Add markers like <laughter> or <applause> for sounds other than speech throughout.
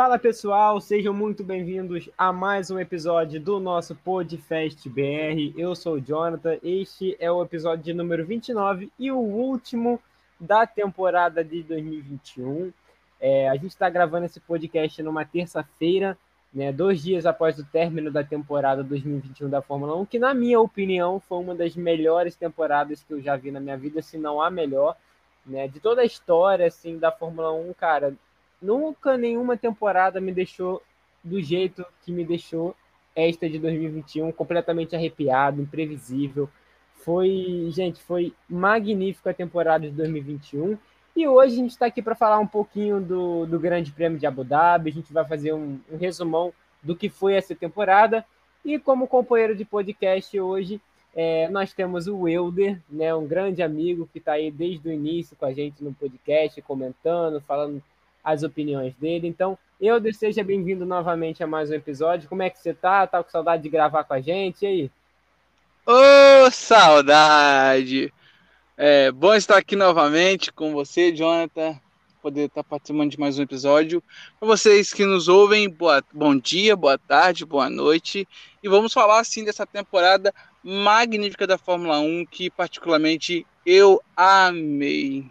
Fala pessoal, sejam muito bem-vindos a mais um episódio do nosso Podfest BR. Eu sou o Jonathan, este é o episódio de número 29 e o último da temporada de 2021. É, a gente está gravando esse podcast numa terça-feira, né, dois dias após o término da temporada 2021 da Fórmula 1, que, na minha opinião, foi uma das melhores temporadas que eu já vi na minha vida, se não a melhor. Né, de toda a história assim, da Fórmula 1, cara, nunca nenhuma temporada me deixou do jeito que me deixou esta de 2021, completamente arrepiado, imprevisível. Foi, gente, foi magnífica a temporada de 2021. E hoje a gente está aqui para falar um pouquinho do, do Grande Prêmio de Abu Dhabi. A gente vai fazer um, um resumão do que foi essa temporada. E como companheiro de podcast hoje, é, nós temos o Wilder, né, um grande amigo que está aí desde o início com a gente no podcast, comentando, falando as opiniões dele. Então, Euder, seja bem-vindo novamente a mais um episódio. Como é que você tá? Tá com saudade de gravar com a gente? E aí? Ô, oh, saudade! É bom estar aqui novamente com você, Jonathan, poder estar participando de mais um episódio. Para vocês que nos ouvem, boa, bom dia, boa tarde, boa noite. E vamos falar, assim, dessa temporada magnífica da Fórmula 1, que particularmente eu amei.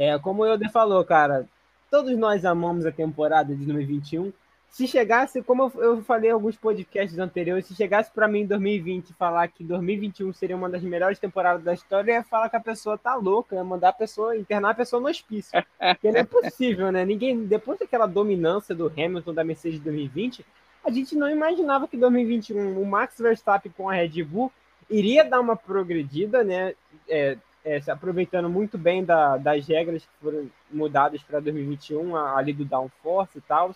É, como o Euder falou, cara, todos nós amamos a temporada de 2021. Se chegasse, como eu falei em alguns podcasts anteriores, se chegasse para mim em 2020 falar que 2021 seria uma das melhores temporadas da história, eu ia falar que a pessoa tá louca, ia mandar a pessoa, internar a pessoa no hospício. Porque não é <laughs> possível, né? Ninguém, depois daquela dominância do Hamilton da Mercedes de 2020, a gente não imaginava que 2021 o Max Verstappen com a Red Bull iria dar uma progredida, né? É, é, se aproveitando muito bem da, das regras que foram mudadas para 2021, ali do downforce e tal.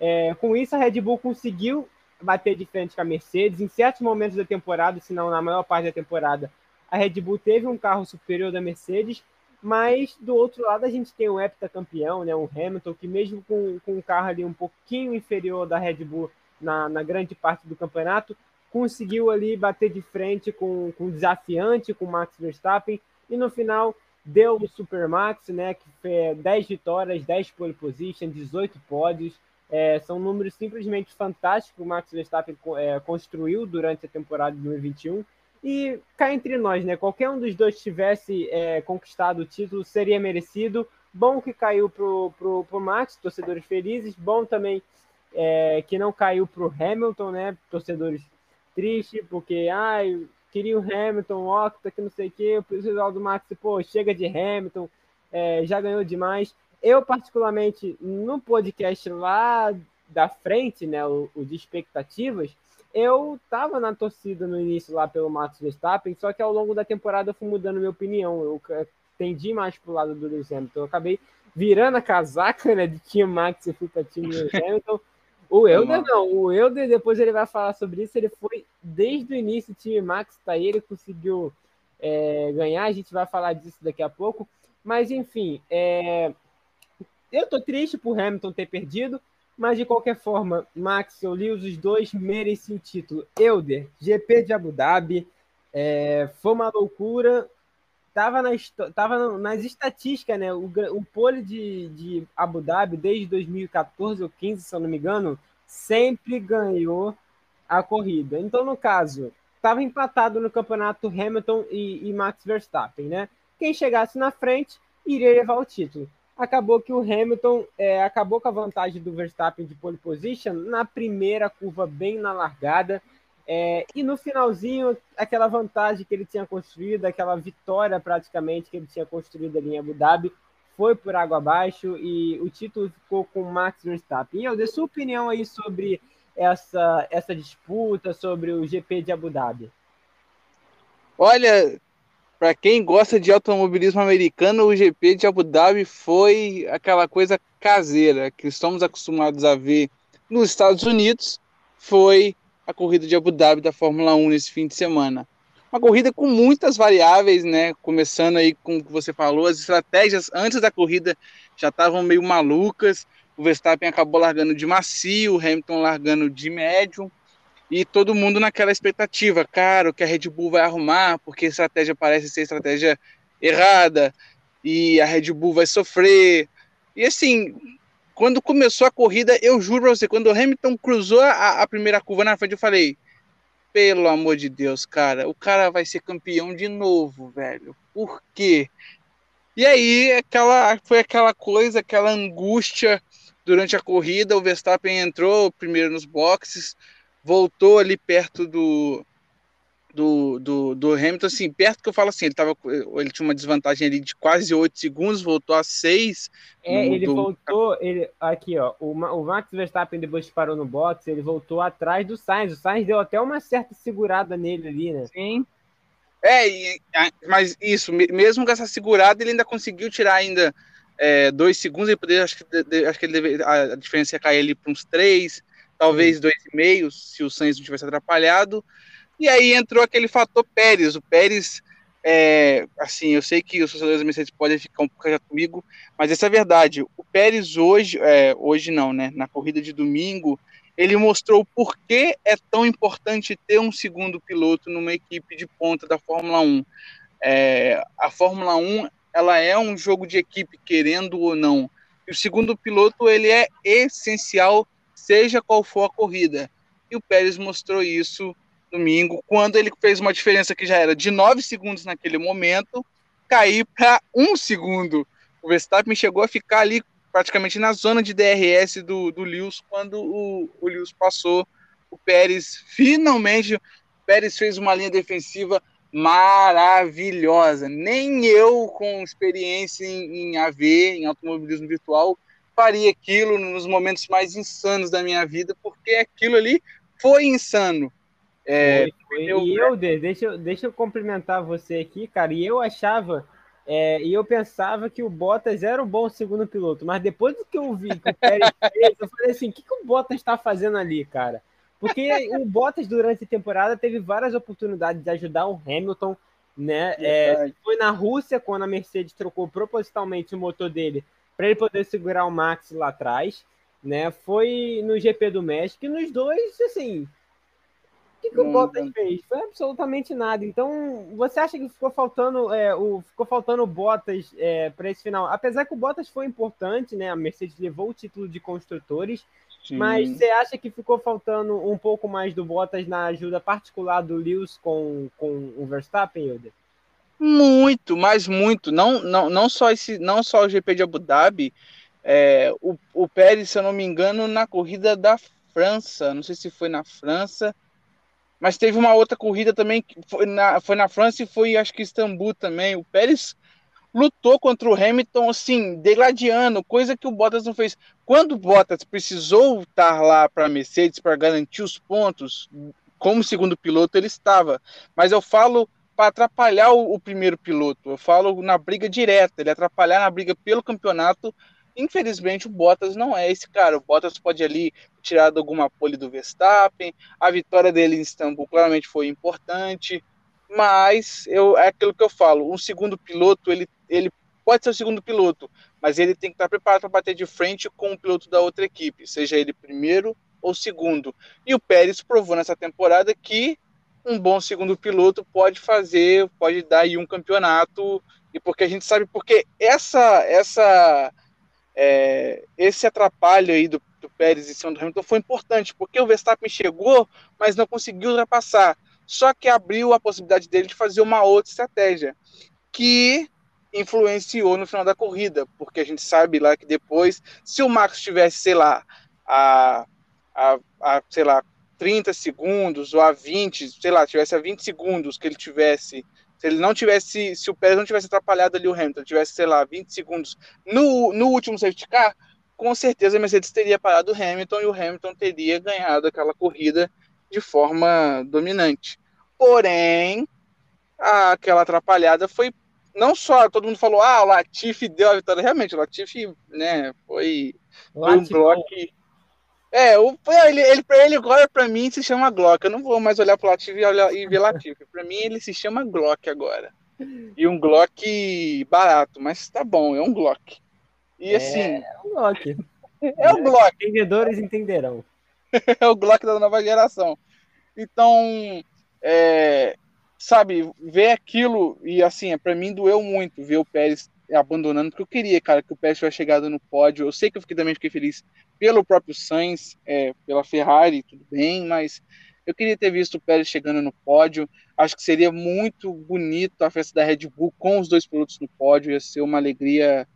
É, com isso, a Red Bull conseguiu bater de frente com a Mercedes. Em certos momentos da temporada, se não na maior parte da temporada, a Red Bull teve um carro superior da Mercedes, mas do outro lado a gente tem o heptacampeão, né, o Hamilton, que mesmo com, com um carro ali um pouquinho inferior da Red Bull na, na grande parte do campeonato, conseguiu ali bater de frente com, com o desafiante, com o Max Verstappen, e no final deu o Supermax, né, que foi 10 vitórias, 10 pole position, 18 pódios. É, são números simplesmente fantásticos que o Max Verstappen é, construiu durante a temporada de 2021. E cá entre nós, né? Qualquer um dos dois tivesse é, conquistado o título seria merecido. Bom que caiu pro, pro, pro Max, torcedores felizes. Bom também é, que não caiu pro Hamilton, né? Torcedores tristes, porque ai, queria o Hamilton, Octa, que não sei o quê, o pessoal do Max, pô, chega de Hamilton, é, já ganhou demais. Eu, particularmente, no podcast lá da frente, né, o, o de expectativas, eu tava na torcida no início lá pelo Max Verstappen, só que ao longo da temporada eu fui mudando minha opinião. Eu tendi mais pro lado do Lewis Hamilton. Eu acabei virando a casaca, né, de Team Max e fui para Team Lewis <laughs> Hamilton. O Elder não, o Elder depois ele vai falar sobre isso. Ele foi desde o início, o time Max tá aí, ele conseguiu é, ganhar. A gente vai falar disso daqui a pouco. Mas enfim, é, eu tô triste por Hamilton ter perdido, mas de qualquer forma, Max e Lewis, os dois mereciam o título. Elder, GP de Abu Dhabi, é, foi uma loucura tava, na, tava nas estatísticas, né? O, o pole de, de Abu Dhabi, desde 2014 ou 15, se eu não me engano, sempre ganhou a corrida. Então, no caso, estava empatado no campeonato Hamilton e, e, Max Verstappen, né? Quem chegasse na frente iria levar o título. Acabou que o Hamilton é, acabou com a vantagem do Verstappen de pole position na primeira curva, bem na largada. É, e no finalzinho, aquela vantagem que ele tinha construído, aquela vitória praticamente que ele tinha construído ali em Abu Dhabi, foi por água abaixo e o título ficou com Max Verstappen. E eu dei sua opinião aí sobre essa, essa disputa, sobre o GP de Abu Dhabi. Olha, para quem gosta de automobilismo americano, o GP de Abu Dhabi foi aquela coisa caseira que estamos acostumados a ver nos Estados Unidos. Foi a corrida de Abu Dhabi da Fórmula 1 nesse fim de semana. Uma corrida com muitas variáveis, né? Começando aí com o que você falou, as estratégias antes da corrida já estavam meio malucas. O Verstappen acabou largando de macio, o Hamilton largando de médio, e todo mundo naquela expectativa, cara, o que a Red Bull vai arrumar, porque a estratégia parece ser estratégia errada, e a Red Bull vai sofrer. E assim, quando começou a corrida, eu juro pra você, quando o Hamilton cruzou a, a primeira curva na frente, eu falei, pelo amor de Deus, cara, o cara vai ser campeão de novo, velho. Por quê? E aí, aquela, foi aquela coisa, aquela angústia durante a corrida. O Verstappen entrou primeiro nos boxes, voltou ali perto do, do, do, do Hamilton, assim, perto que eu falo assim, ele, tava, ele tinha uma desvantagem ali de quase 8 segundos, voltou a 6. É, ele voltou, ele, aqui ó, o, o Max Verstappen depois que parou no box, ele voltou atrás do Sainz, o Sainz deu até uma certa segurada nele ali, né? Sim. É, mas isso, mesmo com essa segurada, ele ainda conseguiu tirar ainda é, dois segundos, e poder, acho que, acho que ele deve, a diferença ia cair ali para uns três, talvez dois e meio, se o Sainz não tivesse atrapalhado. E aí entrou aquele fator Pérez. O Pérez, é, assim, eu sei que os torcedores da Mercedes podem ficar um pouco comigo, mas essa é a verdade. O Pérez hoje, é, hoje não, né? Na corrida de domingo, ele mostrou por que é tão importante ter um segundo piloto numa equipe de ponta da Fórmula 1. É, a Fórmula 1 ela é um jogo de equipe, querendo ou não. E o segundo piloto ele é essencial, seja qual for a corrida. E o Pérez mostrou isso domingo, quando ele fez uma diferença que já era de 9 segundos naquele momento, cair para um segundo. O Verstappen chegou a ficar ali praticamente na zona de DRS do, do Lewis quando o, o Lewis passou. O Pérez finalmente, o Pérez fez uma linha defensiva maravilhosa. Nem eu, com experiência em, em AV, em automobilismo virtual, faria aquilo nos momentos mais insanos da minha vida, porque aquilo ali foi insano. É, foi, foi. E eu, deixa, eu, deixa eu cumprimentar você aqui, cara. E eu achava, é, e eu pensava que o Bottas era um bom segundo piloto, mas depois do que eu vi que o Pérez <laughs> fez, eu falei assim: o que, que o Bottas está fazendo ali, cara? Porque o Bottas, durante a temporada, teve várias oportunidades de ajudar o Hamilton, né? É, foi na Rússia, quando a Mercedes trocou propositalmente o motor dele para ele poder segurar o Max lá atrás, né? Foi no GP do México, e nos dois, assim, que, que o Bottas fez? Foi absolutamente nada. Então, você acha que ficou faltando é, o ficou faltando Bottas é, para esse final? Apesar que o Bottas foi importante, né? A Mercedes levou o título de construtores, Sim. mas você acha que ficou faltando um pouco mais do Bottas na ajuda particular do Lewis com, com o Verstappen, Hilder? Muito, mas muito. Não, não, não só esse, não só o GP de Abu Dhabi. É, o, o Pérez, se eu não me engano, na corrida da França, não sei se foi na França mas teve uma outra corrida também, que foi na, foi na França e foi, acho que Istambul também. O Pérez lutou contra o Hamilton, assim, degladiando, coisa que o Bottas não fez. Quando o Bottas precisou estar lá para a Mercedes para garantir os pontos, como segundo piloto ele estava. Mas eu falo para atrapalhar o, o, primeiro piloto, eu falo na briga direta, ele atrapalhar na briga pelo campeonato Infelizmente, o Bottas não é esse cara. O Bottas pode ali tirar alguma pole do Verstappen. A vitória dele em Istambul claramente foi importante. Mas eu, é aquilo que eu falo: um segundo piloto, ele, ele pode ser o segundo piloto, mas ele tem que estar preparado para bater de frente com o piloto da outra equipe, seja ele primeiro ou segundo. E o Pérez provou nessa temporada que um bom segundo piloto pode fazer, pode dar aí um campeonato. E porque a gente sabe, porque essa essa é, esse atrapalho aí do, do Pérez em cima do Hamilton foi importante, porque o Verstappen chegou, mas não conseguiu ultrapassar. Só que abriu a possibilidade dele de fazer uma outra estratégia, que influenciou no final da corrida, porque a gente sabe lá que depois, se o Max tivesse, sei lá, a, a, a sei lá, 30 segundos ou a 20, sei lá, tivesse a 20 segundos que ele tivesse se ele não tivesse, se o Pérez não tivesse atrapalhado ali o Hamilton, tivesse, sei lá, 20 segundos no, no último safety car, com certeza a Mercedes teria parado o Hamilton e o Hamilton teria ganhado aquela corrida de forma dominante. Porém, aquela atrapalhada foi não só todo mundo falou, ah, o Latifi deu a vitória, realmente, o Latifi, né, foi, foi um bloco é, o, ele, ele, ele agora pra mim se chama Glock. Eu não vou mais olhar pro Latifi e, olhar, e ver Latifi. Pra mim ele se chama Glock agora. E um Glock barato, mas tá bom, é um Glock. E é, assim. É um Glock. É o Glock. Entendedores entenderão. <laughs> é o Glock da nova geração. Então, é, sabe, ver aquilo, e assim, para mim doeu muito ver o Pérez abandonando, porque eu queria, cara, que o Pérez tivesse chegado no pódio. Eu sei que eu fiquei, também fiquei feliz pelo próprio Sainz, é, pela Ferrari, tudo bem, mas eu queria ter visto o Pérez chegando no pódio. Acho que seria muito bonito a festa da Red Bull com os dois pilotos no pódio. Ia ser uma alegria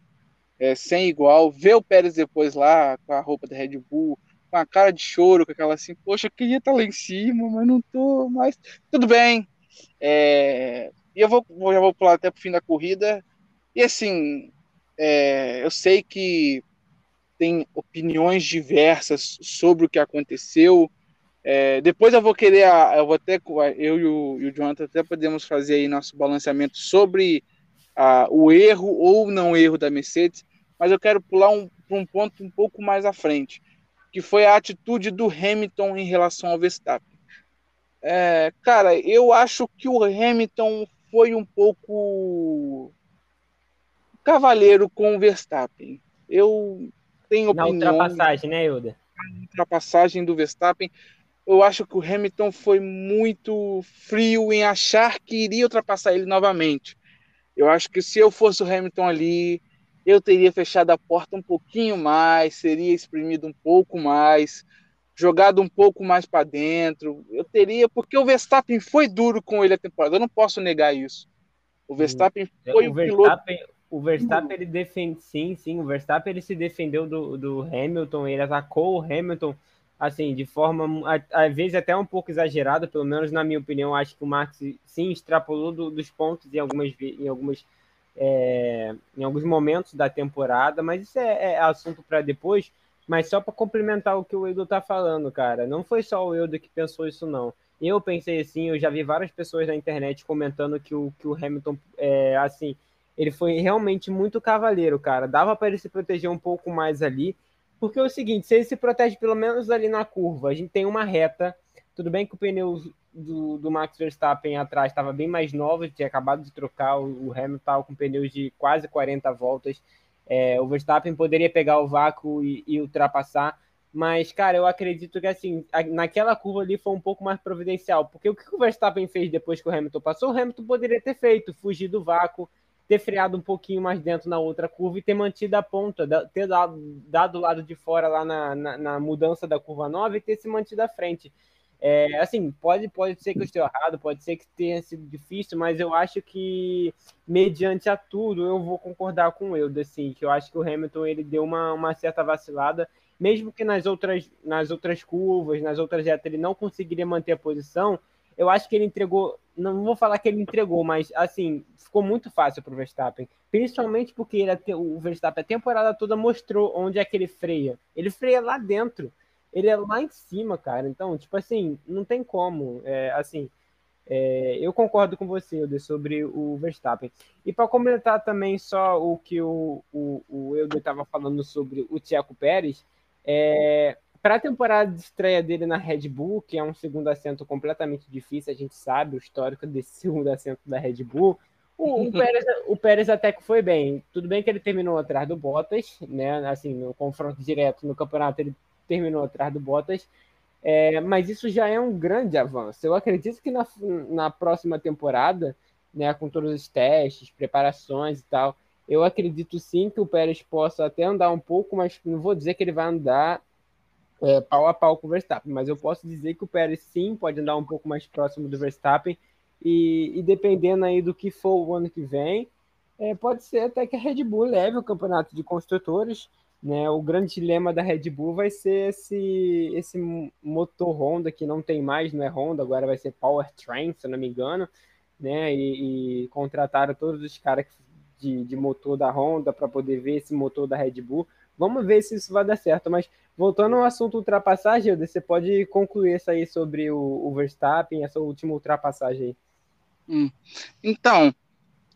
é, sem igual. Ver o Pérez depois lá com a roupa da Red Bull, com a cara de choro, com aquela assim, poxa, eu queria estar lá em cima, mas não tô. Mas tudo bem. É, e eu vou, já vou pular até pro fim da corrida. E assim, é, eu sei que tem opiniões diversas sobre o que aconteceu. É, depois eu vou querer, eu vou até, eu e o, e o Jonathan até podemos fazer aí nosso balanceamento sobre a, o erro ou não erro da Mercedes, mas eu quero pular um, um ponto um pouco mais à frente, que foi a atitude do Hamilton em relação ao Verstappen. É, cara, eu acho que o Hamilton foi um pouco cavaleiro com o Verstappen. Eu tenho opinião. Na ultrapassagem, né, Hilda? Na ultrapassagem do Verstappen, eu acho que o Hamilton foi muito frio em achar que iria ultrapassar ele novamente. Eu acho que se eu fosse o Hamilton ali, eu teria fechado a porta um pouquinho mais, seria exprimido um pouco mais, jogado um pouco mais para dentro. Eu teria, porque o Verstappen foi duro com ele a temporada, eu não posso negar isso. O Verstappen foi o, o Verstappen, piloto. O Verstappen ele defende, sim, sim, o Verstappen ele se defendeu do, do Hamilton, ele atacou o Hamilton assim, de forma, às vezes até um pouco exagerada, pelo menos na minha opinião, acho que o Max sim extrapolou do, dos pontos em algumas, em algumas é, em alguns momentos da temporada, mas isso é, é assunto para depois. Mas só para complementar o que o Edu tá falando, cara, não foi só o Edu que pensou isso, não. Eu pensei assim, eu já vi várias pessoas na internet comentando que o, que o Hamilton, é, assim, ele foi realmente muito cavaleiro, cara. Dava para ele se proteger um pouco mais ali. Porque é o seguinte, se ele se protege pelo menos ali na curva, a gente tem uma reta. Tudo bem que o pneu do, do Max Verstappen atrás estava bem mais novo, tinha acabado de trocar, o, Hamilton estava com pneus de quase 40 voltas. É, o Verstappen poderia pegar o vácuo e, e, ultrapassar, mas, cara, eu acredito que assim, naquela curva ali foi um pouco mais providencial, porque o que o Verstappen fez depois que o Hamilton passou, o Hamilton poderia ter feito, fugir do vácuo, ter freado um pouquinho mais dentro na outra curva e ter mantido a ponta, ter dado, dado o lado de fora lá na, na, na, mudança da curva nova e ter se mantido à frente. É, assim, pode, pode ser que eu esteja errado, pode ser que tenha sido difícil, mas eu acho que, mediante a tudo, eu vou concordar com o Eudo, assim, que eu acho que o Hamilton ele deu uma, uma certa vacilada, mesmo que nas outras, nas outras curvas, nas outras retas, ele não conseguiria manter a posição, eu acho que ele entregou, não vou falar que ele entregou, mas assim, ficou muito fácil para o Verstappen. Principalmente porque ele, o Verstappen a temporada toda mostrou onde é que ele freia. Ele freia lá dentro. Ele é lá em cima, cara. Então, tipo assim, não tem como. É, assim, é, eu concordo com você, Euder, sobre o Verstappen. E para completar também só o que o, o, o estava falando sobre o Tiago Pérez, é, para a temporada de estreia dele na Red Bull, que é um segundo assento completamente difícil, a gente sabe o histórico desse <laughs> segundo assento da Red Bull. O, o, <laughs> Pérez, o Pérez até que foi bem. Tudo bem que ele terminou atrás do Bottas, né? Assim, no confronto direto no campeonato, ele terminou atrás do Bottas. É, mas isso já é um grande avanço. Eu acredito que na, na próxima temporada, né, com todos os testes, preparações e tal, eu acredito sim que o Pérez possa até andar um pouco, mas não vou dizer que ele vai andar é, pau a pau com o Verstappen, mas eu posso dizer que o Pérez sim pode andar um pouco mais próximo do Verstappen e, e dependendo aí do que for o ano que vem, é, pode ser até que a Red Bull leve o campeonato de construtores. Né? O grande dilema da Red Bull vai ser esse, esse motor Honda que não tem mais, não é Honda, agora vai ser Powertrain, se eu não me engano, né? E, e contrataram todos os caras de, de motor da Honda para poder ver esse motor da Red Bull. Vamos ver se isso vai dar certo. Mas voltando ao assunto ultrapassagem, você pode concluir isso aí sobre o, o Verstappen, essa última ultrapassagem aí. Hum. Então,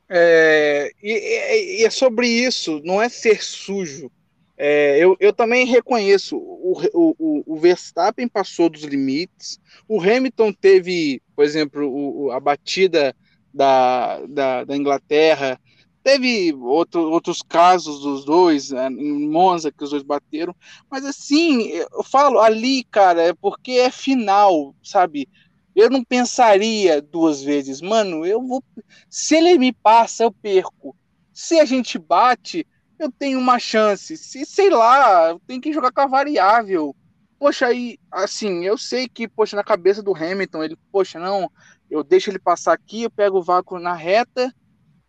é, e, e, é sobre isso, não é ser sujo. É, eu, eu também reconheço, o, o, o Verstappen passou dos limites, o Hamilton teve, por exemplo, o, a batida da, da, da Inglaterra, Teve outro, outros casos dos dois, né, em Monza, que os dois bateram, mas assim, eu falo ali, cara, é porque é final, sabe? Eu não pensaria duas vezes, mano, eu vou. Se ele me passa, eu perco. Se a gente bate, eu tenho uma chance. Se, sei lá, tem que jogar com a variável. Poxa, aí, assim, eu sei que, poxa, na cabeça do Hamilton, ele, poxa, não, eu deixo ele passar aqui, eu pego o vácuo na reta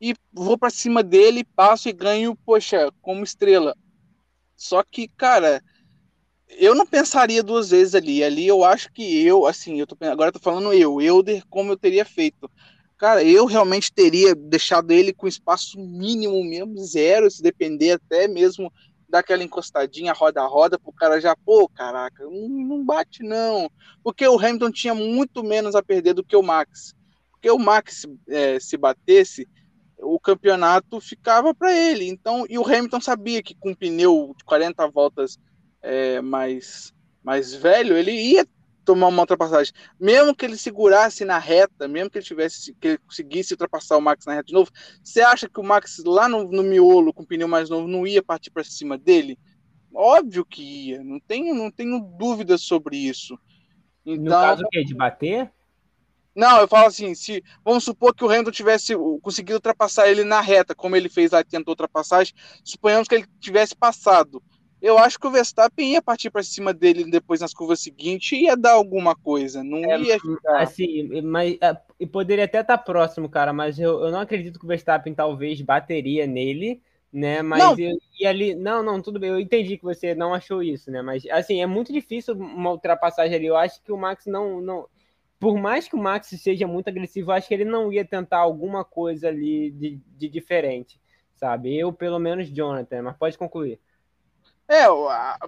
e vou para cima dele, passo e ganho, poxa, como estrela. Só que, cara, eu não pensaria duas vezes ali. Ali eu acho que eu, assim, eu tô, agora eu tô falando eu, Euder, como eu teria feito. Cara, eu realmente teria deixado ele com espaço mínimo mesmo, zero, se depender até mesmo daquela encostadinha roda a roda pro cara já, pô, caraca, não, não bate não. Porque o Hamilton tinha muito menos a perder do que o Max. Porque o Max, é, se batesse, o campeonato ficava para ele. Então, e o Hamilton sabia que com um pneu de 40 voltas é, mais, mais velho, ele ia tomar uma ultrapassagem. Mesmo que ele segurasse na reta, mesmo que ele tivesse que ele conseguisse ultrapassar o Max na reta de novo, você acha que o Max lá no, no miolo com o pneu mais novo não ia partir para cima dele? Óbvio que ia, não tenho, não tenho dúvidas sobre isso. Então, no caso que de bater? Não, eu falo assim, se vamos supor que o Hamilton tivesse conseguido ultrapassar ele na reta, como ele fez lá, tentou ultrapassagem, suponhamos que ele tivesse passado eu acho que o Verstappen ia partir para cima dele depois nas curvas seguintes e ia dar alguma coisa, não é, ia ficar... Assim, mas é, e poderia até estar tá próximo, cara, mas eu, eu não acredito que o Verstappen talvez bateria nele, né? Mas não. Eu, e ali, não, não, tudo bem, eu entendi que você não achou isso, né? Mas assim, é muito difícil uma ultrapassagem ali. Eu acho que o Max não, não por mais que o Max seja muito agressivo, acho que ele não ia tentar alguma coisa ali de, de diferente, sabe? Eu, pelo menos, Jonathan, mas pode concluir. É,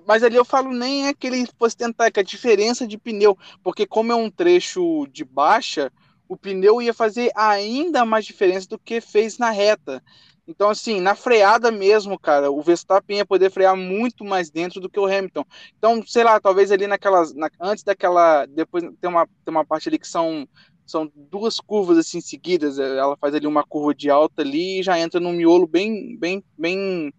mas ali eu falo nem é que ele fosse tentar, que a diferença de pneu, porque como é um trecho de baixa, o pneu ia fazer ainda mais diferença do que fez na reta. Então, assim, na freada mesmo, cara, o Verstappen ia poder frear muito mais dentro do que o Hamilton. Então, sei lá, talvez ali naquelas. Na, antes daquela. Depois tem uma, tem uma parte ali que são, são duas curvas assim seguidas. Ela faz ali uma curva de alta ali e já entra num miolo bem, bem, bem,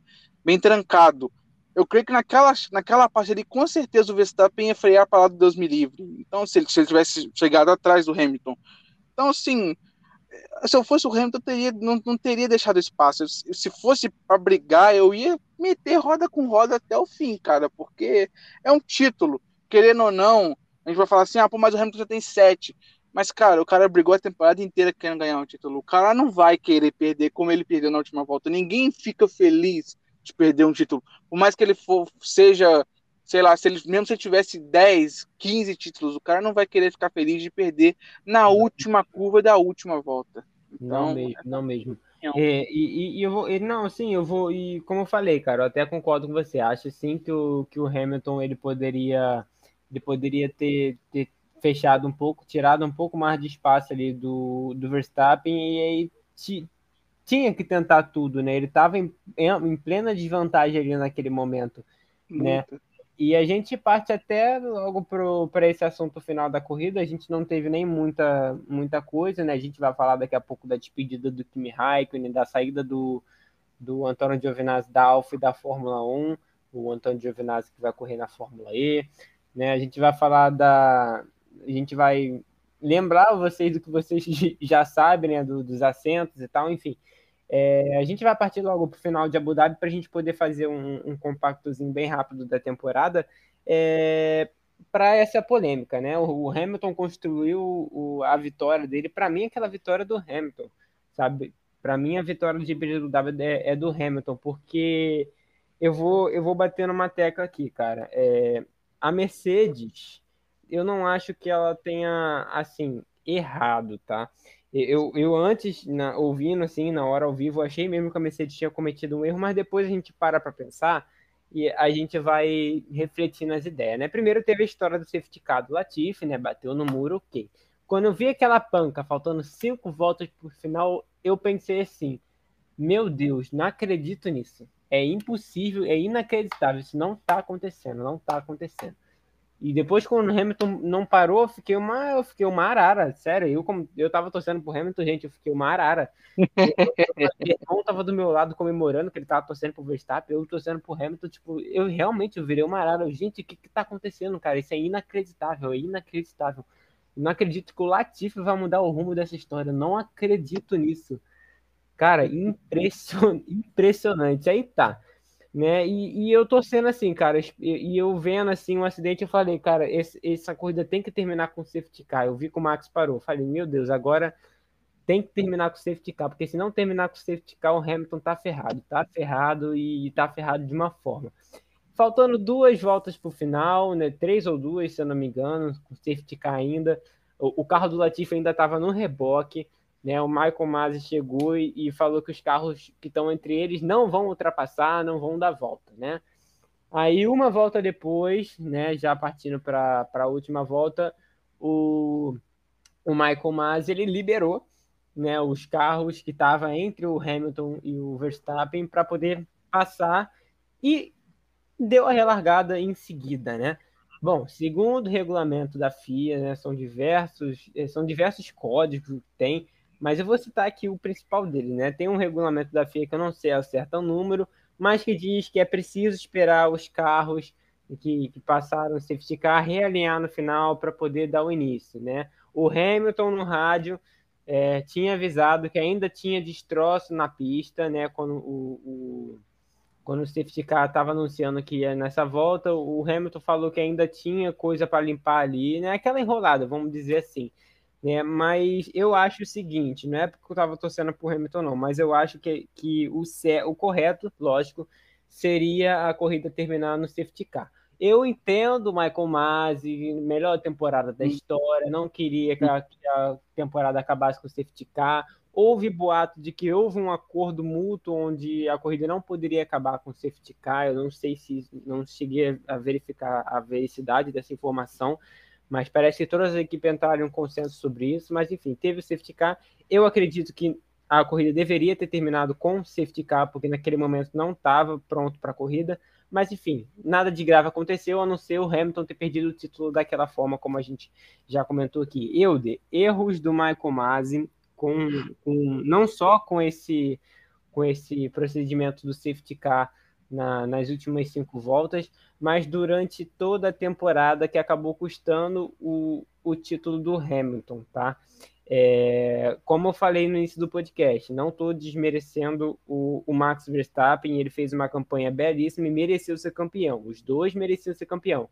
bem trancado eu creio que naquela, naquela parte ali, com certeza o Verstappen ia frear para lá do Deus me livre. Então, se ele, se ele tivesse chegado atrás do Hamilton. Então, assim, se eu fosse o Hamilton, eu teria, não, não teria deixado espaço. Se fosse para brigar, eu ia meter roda com roda até o fim, cara, porque é um título. Querendo ou não, a gente vai falar assim, ah, pô, mas o Hamilton já tem sete. Mas, cara, o cara brigou a temporada inteira querendo ganhar um título. O cara não vai querer perder como ele perdeu na última volta. Ninguém fica feliz de perder um título. Por mais que ele for, seja, sei lá, se ele, mesmo se ele tivesse 10, 15 títulos, o cara não vai querer ficar feliz de perder na última curva da última volta. Então, não mesmo, não mesmo. É, e, e, eu vou, não, assim, eu vou, e como eu falei, cara, eu até concordo com você. Acho sim que o, que o Hamilton ele poderia, ele poderia ter, ter fechado um pouco, tirado um pouco mais de espaço ali do, do Verstappen e aí tinha que tentar tudo, né? Ele estava em, em, plena desvantagem ali naquele momento, né? E a gente parte até logo para esse assunto final da corrida. A gente não teve nem muita, muita coisa, né? A gente vai falar daqui a pouco da despedida do Kimi Raikkonen, da saída do, do Antônio Giovinazzi da Alfa e da Fórmula 1, o Antônio Giovinazzi que vai correr na Fórmula E, né? A gente vai falar da... A gente vai lembrar vocês do que vocês <laughs> já sabem, né? Do, dos assentos e tal, enfim. É, a gente vai partir logo para o final de Abu Dhabi para a gente poder fazer um, um, compactozinho bem rápido da temporada é, para essa polêmica, né? O, o Hamilton construiu o, a vitória dele, para mim, aquela vitória do Hamilton, sabe? Para mim, a vitória de Abu Dhabi é, é, do Hamilton, porque eu vou, eu vou bater numa tecla aqui, cara. É, a Mercedes, eu não acho que ela tenha, assim, errado, tá? Eu, eu antes, na, ouvindo assim, na hora ao vivo, achei mesmo que a Mercedes tinha cometido um erro, mas depois a gente para para pensar e a gente vai refletir nas ideias, né? Primeiro teve a história do safety car do Latifi, né? Bateu no muro, ok. Quando eu vi aquela panca faltando cinco voltas pro final, eu pensei assim, meu Deus, não acredito nisso. É impossível, é inacreditável, isso não tá acontecendo, não tá acontecendo. E depois, quando o Hamilton não parou, eu fiquei uma, eu fiquei uma arara. Sério, eu, como, eu tava torcendo pro Hamilton, gente, eu fiquei uma arara. <laughs> Meu irmão tava do meu lado comemorando que ele tava torcendo pro Verstappen, eu torcendo pro Hamilton, tipo, eu realmente eu virei uma arara. Gente, o que que tá acontecendo, cara? Isso é inacreditável, é inacreditável. não acredito que o Latifi vai mudar o rumo dessa história. Não acredito nisso. Cara, impression... impressionante. Aí tá. Né? E, e eu torcendo assim, cara, e, eu vendo assim um acidente, eu falei, cara, esse, essa corrida tem que terminar com safety car. Eu vi que o Max parou. Falei, meu Deus, agora tem que terminar com safety car, porque se não terminar com safety car, o Hamilton tá ferrado, tá ferrado e tá ferrado de uma forma. Faltando duas voltas para o final, né? Três ou duas, se eu não me engano, com safety car ainda. O, o carro do Latifi ainda estava no reboque. Né, o Michael Masi chegou e, e, falou que os carros que estão entre eles não vão ultrapassar, não vão dar volta, né? Aí uma volta depois, né, já partindo para a última volta, o, o Michael Masi ele liberou, né, os carros que estavam entre o Hamilton e o Verstappen para poder passar e deu a relargada em seguida, né? Bom, segundo o regulamento da FIA, né, são diversos, são diversos códigos que tem mas eu vou citar aqui o principal dele, né? Tem um regulamento da FIA que eu não sei ao certo o número, mas que diz que é preciso esperar os carros que, que passaram o safety car realinhar no final para poder dar o início, né? O Hamilton no rádio é, tinha avisado que ainda tinha destroço na pista, né? Quando o, o quando o safety car estava anunciando que ia nessa volta, o Hamilton falou que ainda tinha coisa para limpar ali, né? Aquela enrolada, vamos dizer assim. Né? Mas eu acho o seguinte, não é porque eu estava torcendo por Hamilton, não, mas eu acho que, que o, o correto, lógico, seria a corrida terminar no safety car. Eu entendo o Michael Masi, melhor temporada da história, não queria que a, que a, temporada acabasse com o safety car. Houve boato de que houve um acordo mútuo onde a corrida não poderia acabar com o safety car. Eu não sei se não cheguei a verificar a veracidade dessa informação, mas parece que todas as equipes entraram em um consenso sobre isso. Mas enfim, teve o safety car. Eu acredito que a corrida deveria ter terminado com safety car, porque naquele momento não estava pronto para a corrida. Mas enfim, nada de grave aconteceu, a não ser o Hamilton ter perdido o título daquela forma, como a gente já comentou aqui. Eude, erros do Michael Masi, com, com, não só com esse, com esse procedimento do safety car na, nas últimas cinco voltas, mas durante toda a temporada que acabou custando o, o título do Hamilton, tá? É, como eu falei no início do podcast, não estou desmerecendo o, o, Max Verstappen, ele fez uma campanha belíssima e mereceu ser campeão. Os dois mereciam ser campeão.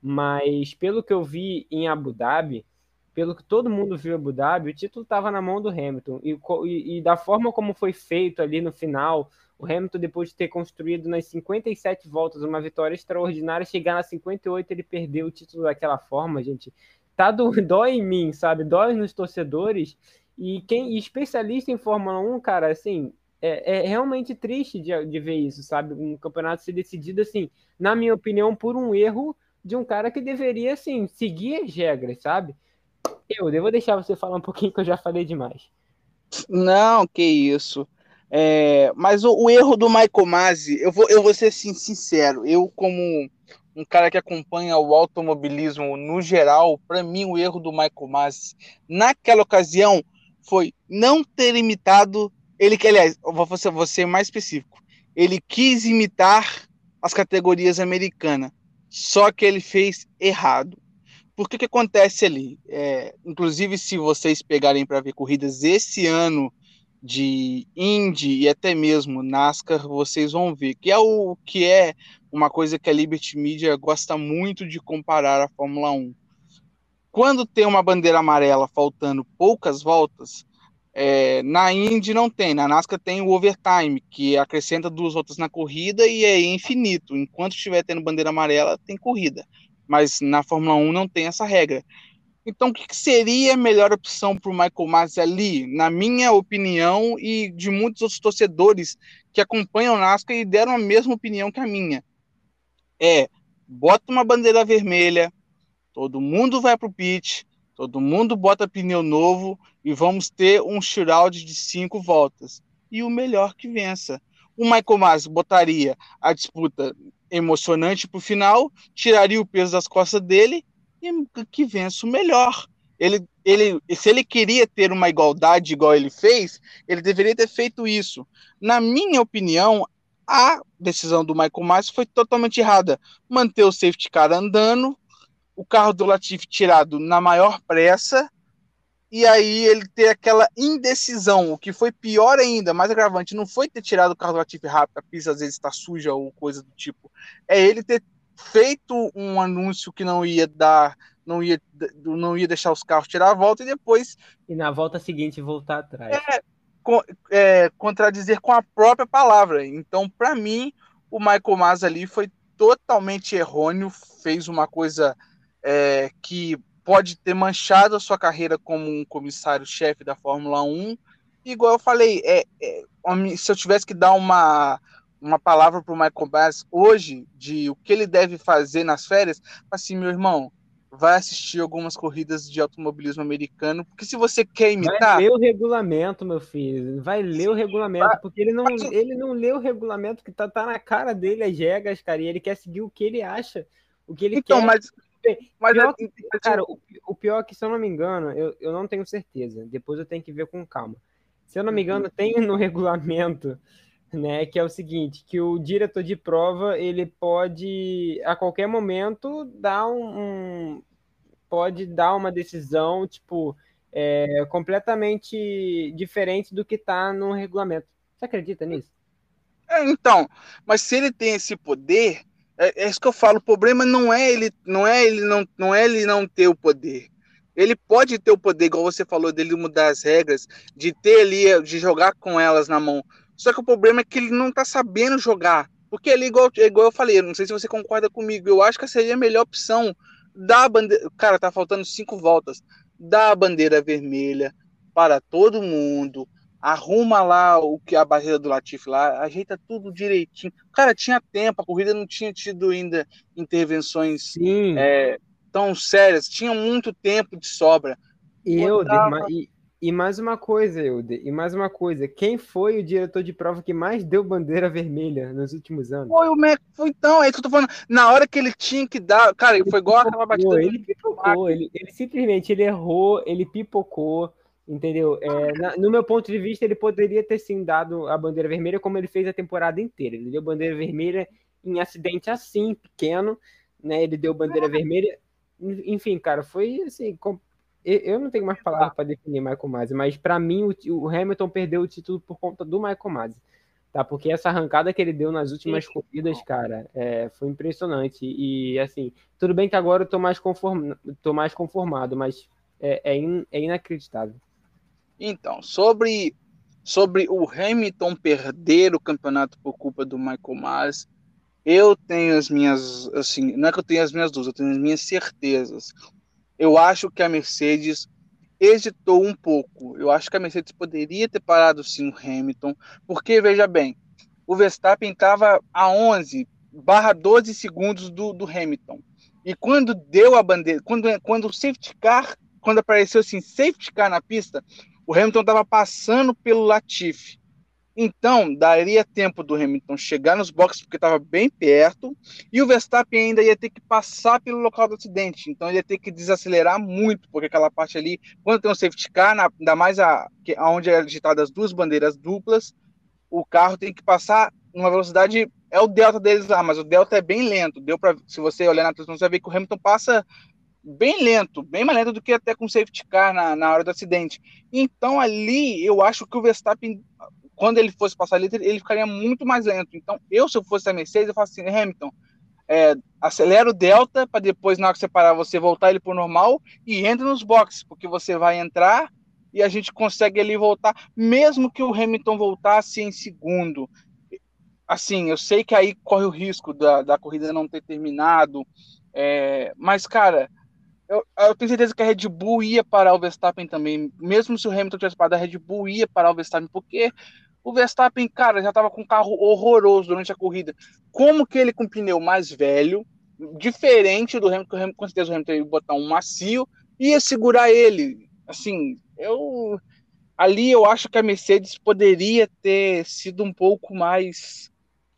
Mas pelo que eu vi em Abu Dhabi, pelo que todo mundo viu Abu Dhabi, o título estava na mão do Hamilton. E, e, e da forma como foi feito ali no final, o Hamilton, depois de ter construído nas 57 voltas uma vitória extraordinária, chegar nas 58 ele perdeu o título daquela forma, gente. Tá do, <laughs> dói em mim, sabe? Dói nos torcedores. E quem e especialista em Fórmula 1, cara, assim, é, é realmente triste de, de, ver isso, sabe? Um campeonato ser decidido, assim, na minha opinião, por um erro de um cara que deveria, assim, seguir as regras, sabe? Eu, devo deixar você falar um pouquinho que eu já falei demais. Não, que isso. É, mas o, o, erro do Michael Masi, eu vou, eu vou ser assim, sincero, eu como um cara que acompanha o automobilismo no geral, para mim o erro do Michael Masi naquela ocasião foi não ter imitado ele que aliás, vou ser, vou ser mais específico, ele quis imitar as categorias americanas, só que ele fez errado. Por que acontece ali? É, inclusive, se vocês pegarem para ver corridas esse ano de Indy e até mesmo NASCAR, vocês vão ver que é o que é uma coisa que a Liberty Media gosta muito de comparar a Fórmula 1. Quando tem uma bandeira amarela faltando poucas voltas, é, na Indy não tem, na NASCAR tem o overtime, que acrescenta duas voltas na corrida e é infinito. Enquanto estiver tendo bandeira amarela, tem corrida. Mas na Fórmula 1 não tem essa regra. Então, o que seria a melhor opção para o Michael Masi ali, na minha opinião, e de muitos outros torcedores que acompanham o NASCAR e deram a mesma opinião que a minha? É, bota uma bandeira vermelha, todo mundo vai para o pit, todo mundo bota pneu novo e vamos ter um shootout de cinco voltas. E o melhor que vença. O Michael Masi botaria a disputa emocionante para o final, tiraria o peso das costas dele que vença o melhor. Ele, ele, se ele queria ter uma igualdade igual ele fez, ele deveria ter feito isso. Na minha opinião, a decisão do Michael Masi foi totalmente errada. Manter o safety car andando, o carro do Latifi tirado na maior pressa e aí ele ter aquela indecisão, o que foi pior ainda, mais agravante, não foi ter tirado o carro do Latifi rápido, a pista às vezes está suja ou coisa do tipo, é ele ter feito um anúncio que não ia dar, não ia, não ia deixar os carros tirar a volta e depois... E na volta seguinte voltar atrás. É, é, contradizer com a própria palavra. Então, para mim, o Michael Mas ali foi totalmente errôneo, fez uma coisa é, que pode ter manchado a sua carreira como um comissário-chefe da Fórmula 1. igual eu falei, é, é, se eu tivesse que dar uma, uma palavra para o Michael Bass hoje, de o que ele deve fazer nas férias, assim, meu irmão, vai assistir algumas corridas de automobilismo americano, porque se você quer imitar... Vai ler o regulamento, meu filho, vai ler o regulamento, porque ele não, ele não lê o regulamento que tá, tá na cara dele, as regras, cara, e ele quer seguir o que ele acha, o que ele então, quer. Mas mas pior que, cara, o, o, pior é que, se eu não me engano, eu, eu não tenho certeza. Depois eu tenho que ver com calma. Se eu não me engano, uhum. tem <laughs> no regulamento, né, que é o seguinte, que o diretor de prova, ele pode, a qualquer momento, dar um, um pode dar uma decisão, tipo, é, completamente diferente do que está no regulamento. Você acredita nisso? É, então, mas se ele tem esse poder, é, é, isso que eu falo. O problema não é ele, não é ele não, não é ele não ter o poder. Ele pode ter o poder, igual você falou, dele mudar as regras, de ter ali, de jogar com elas na mão. Só que o problema é que ele não tá sabendo jogar. Porque ele, igual, igual eu falei, não sei se você concorda comigo, eu acho que seria a melhor opção da bandeira. Cara, tá faltando cinco voltas. Dá a bandeira vermelha para todo mundo arruma lá o que a barreira do Latif lá, ajeita tudo direitinho. Cara, tinha tempo, a corrida não tinha tido ainda intervenções é, tão sérias, tinha muito tempo de sobra. E Euder, e, e, mais uma coisa, Euder, e mais uma coisa, quem foi o diretor de prova que mais deu bandeira vermelha nos últimos anos? Foi o Mac, foi então, é isso que eu tô falando. Na hora que ele tinha que dar, cara, ele foi igual aquela batida. Ele pipocou, ele, ele simplesmente ele errou, ele pipocou. Entendeu? É, na, no meu ponto de vista, ele poderia ter sim dado a bandeira vermelha como ele fez a temporada inteira. Ele deu bandeira vermelha em acidente assim, pequeno, né? Ele deu bandeira vermelha. Enfim, cara, foi assim. Com... Eu não tenho mais palavras para definir Michael Masi, mas para mim o, o, Hamilton perdeu o título por conta do Michael Masi, tá? Porque essa arrancada que ele deu nas últimas corridas, cara, é, foi impressionante. E assim, tudo bem que agora eu tô mais, conform... tô mais conformado, mas é, é, in... é inacreditável. Então, sobre, sobre o Hamilton perder o campeonato por culpa do Michael Mas, eu tenho as minhas, assim, não é que eu tenho as minhas dúvidas, eu tenho as minhas certezas. Eu acho que a Mercedes hesitou um pouco. Eu acho que a Mercedes poderia ter parado sim o Hamilton, porque veja bem, o Verstappen estava a 11 barra 12 segundos do, do Hamilton. E quando deu a bandeira, quando, quando o safety car, quando apareceu assim, safety car na pista, o Hamilton estava passando pelo Latifi. Então, daria tempo do Hamilton chegar nos boxes, porque estava bem perto, e o Verstappen ainda ia ter que passar pelo local do acidente. Então, ele ia ter que desacelerar muito, porque aquela parte ali, quando tem um safety car, na, ainda mais a, que, onde é digitado as duas bandeiras duplas, o carro tem que passar numa velocidade. É o delta deles lá, mas o delta é bem lento. Deu para, se você olhar na transmissão, você vai ver que o Hamilton passa bem lento, bem mais lento do que até com safety car na, na hora do acidente. Então ali eu acho que o Verstappen, quando ele fosse passar ali, ele ficaria muito mais lento. Então eu, se eu fosse a Mercedes, eu falo assim, Hamilton, é, acelera o delta para depois, na hora que você parar, você voltar ele para o normal e entra nos boxes, porque você vai entrar e a gente consegue ali voltar, mesmo que o Hamilton voltasse em segundo. Assim, eu sei que aí corre o risco da, da corrida não ter terminado, é, mas, cara, eu, eu, tenho certeza que a Red Bull ia parar o Verstappen também. Mesmo se o Hamilton tivesse parado, a Red Bull ia parar o Verstappen, porque o Verstappen, cara, já estava com um carro horroroso durante a corrida. Como que ele com pneu mais velho, diferente do Hamilton, Hamilton com certeza o Hamilton ia botar um macio, ia segurar ele. Assim, eu. Ali eu acho que a Mercedes poderia ter sido um pouco mais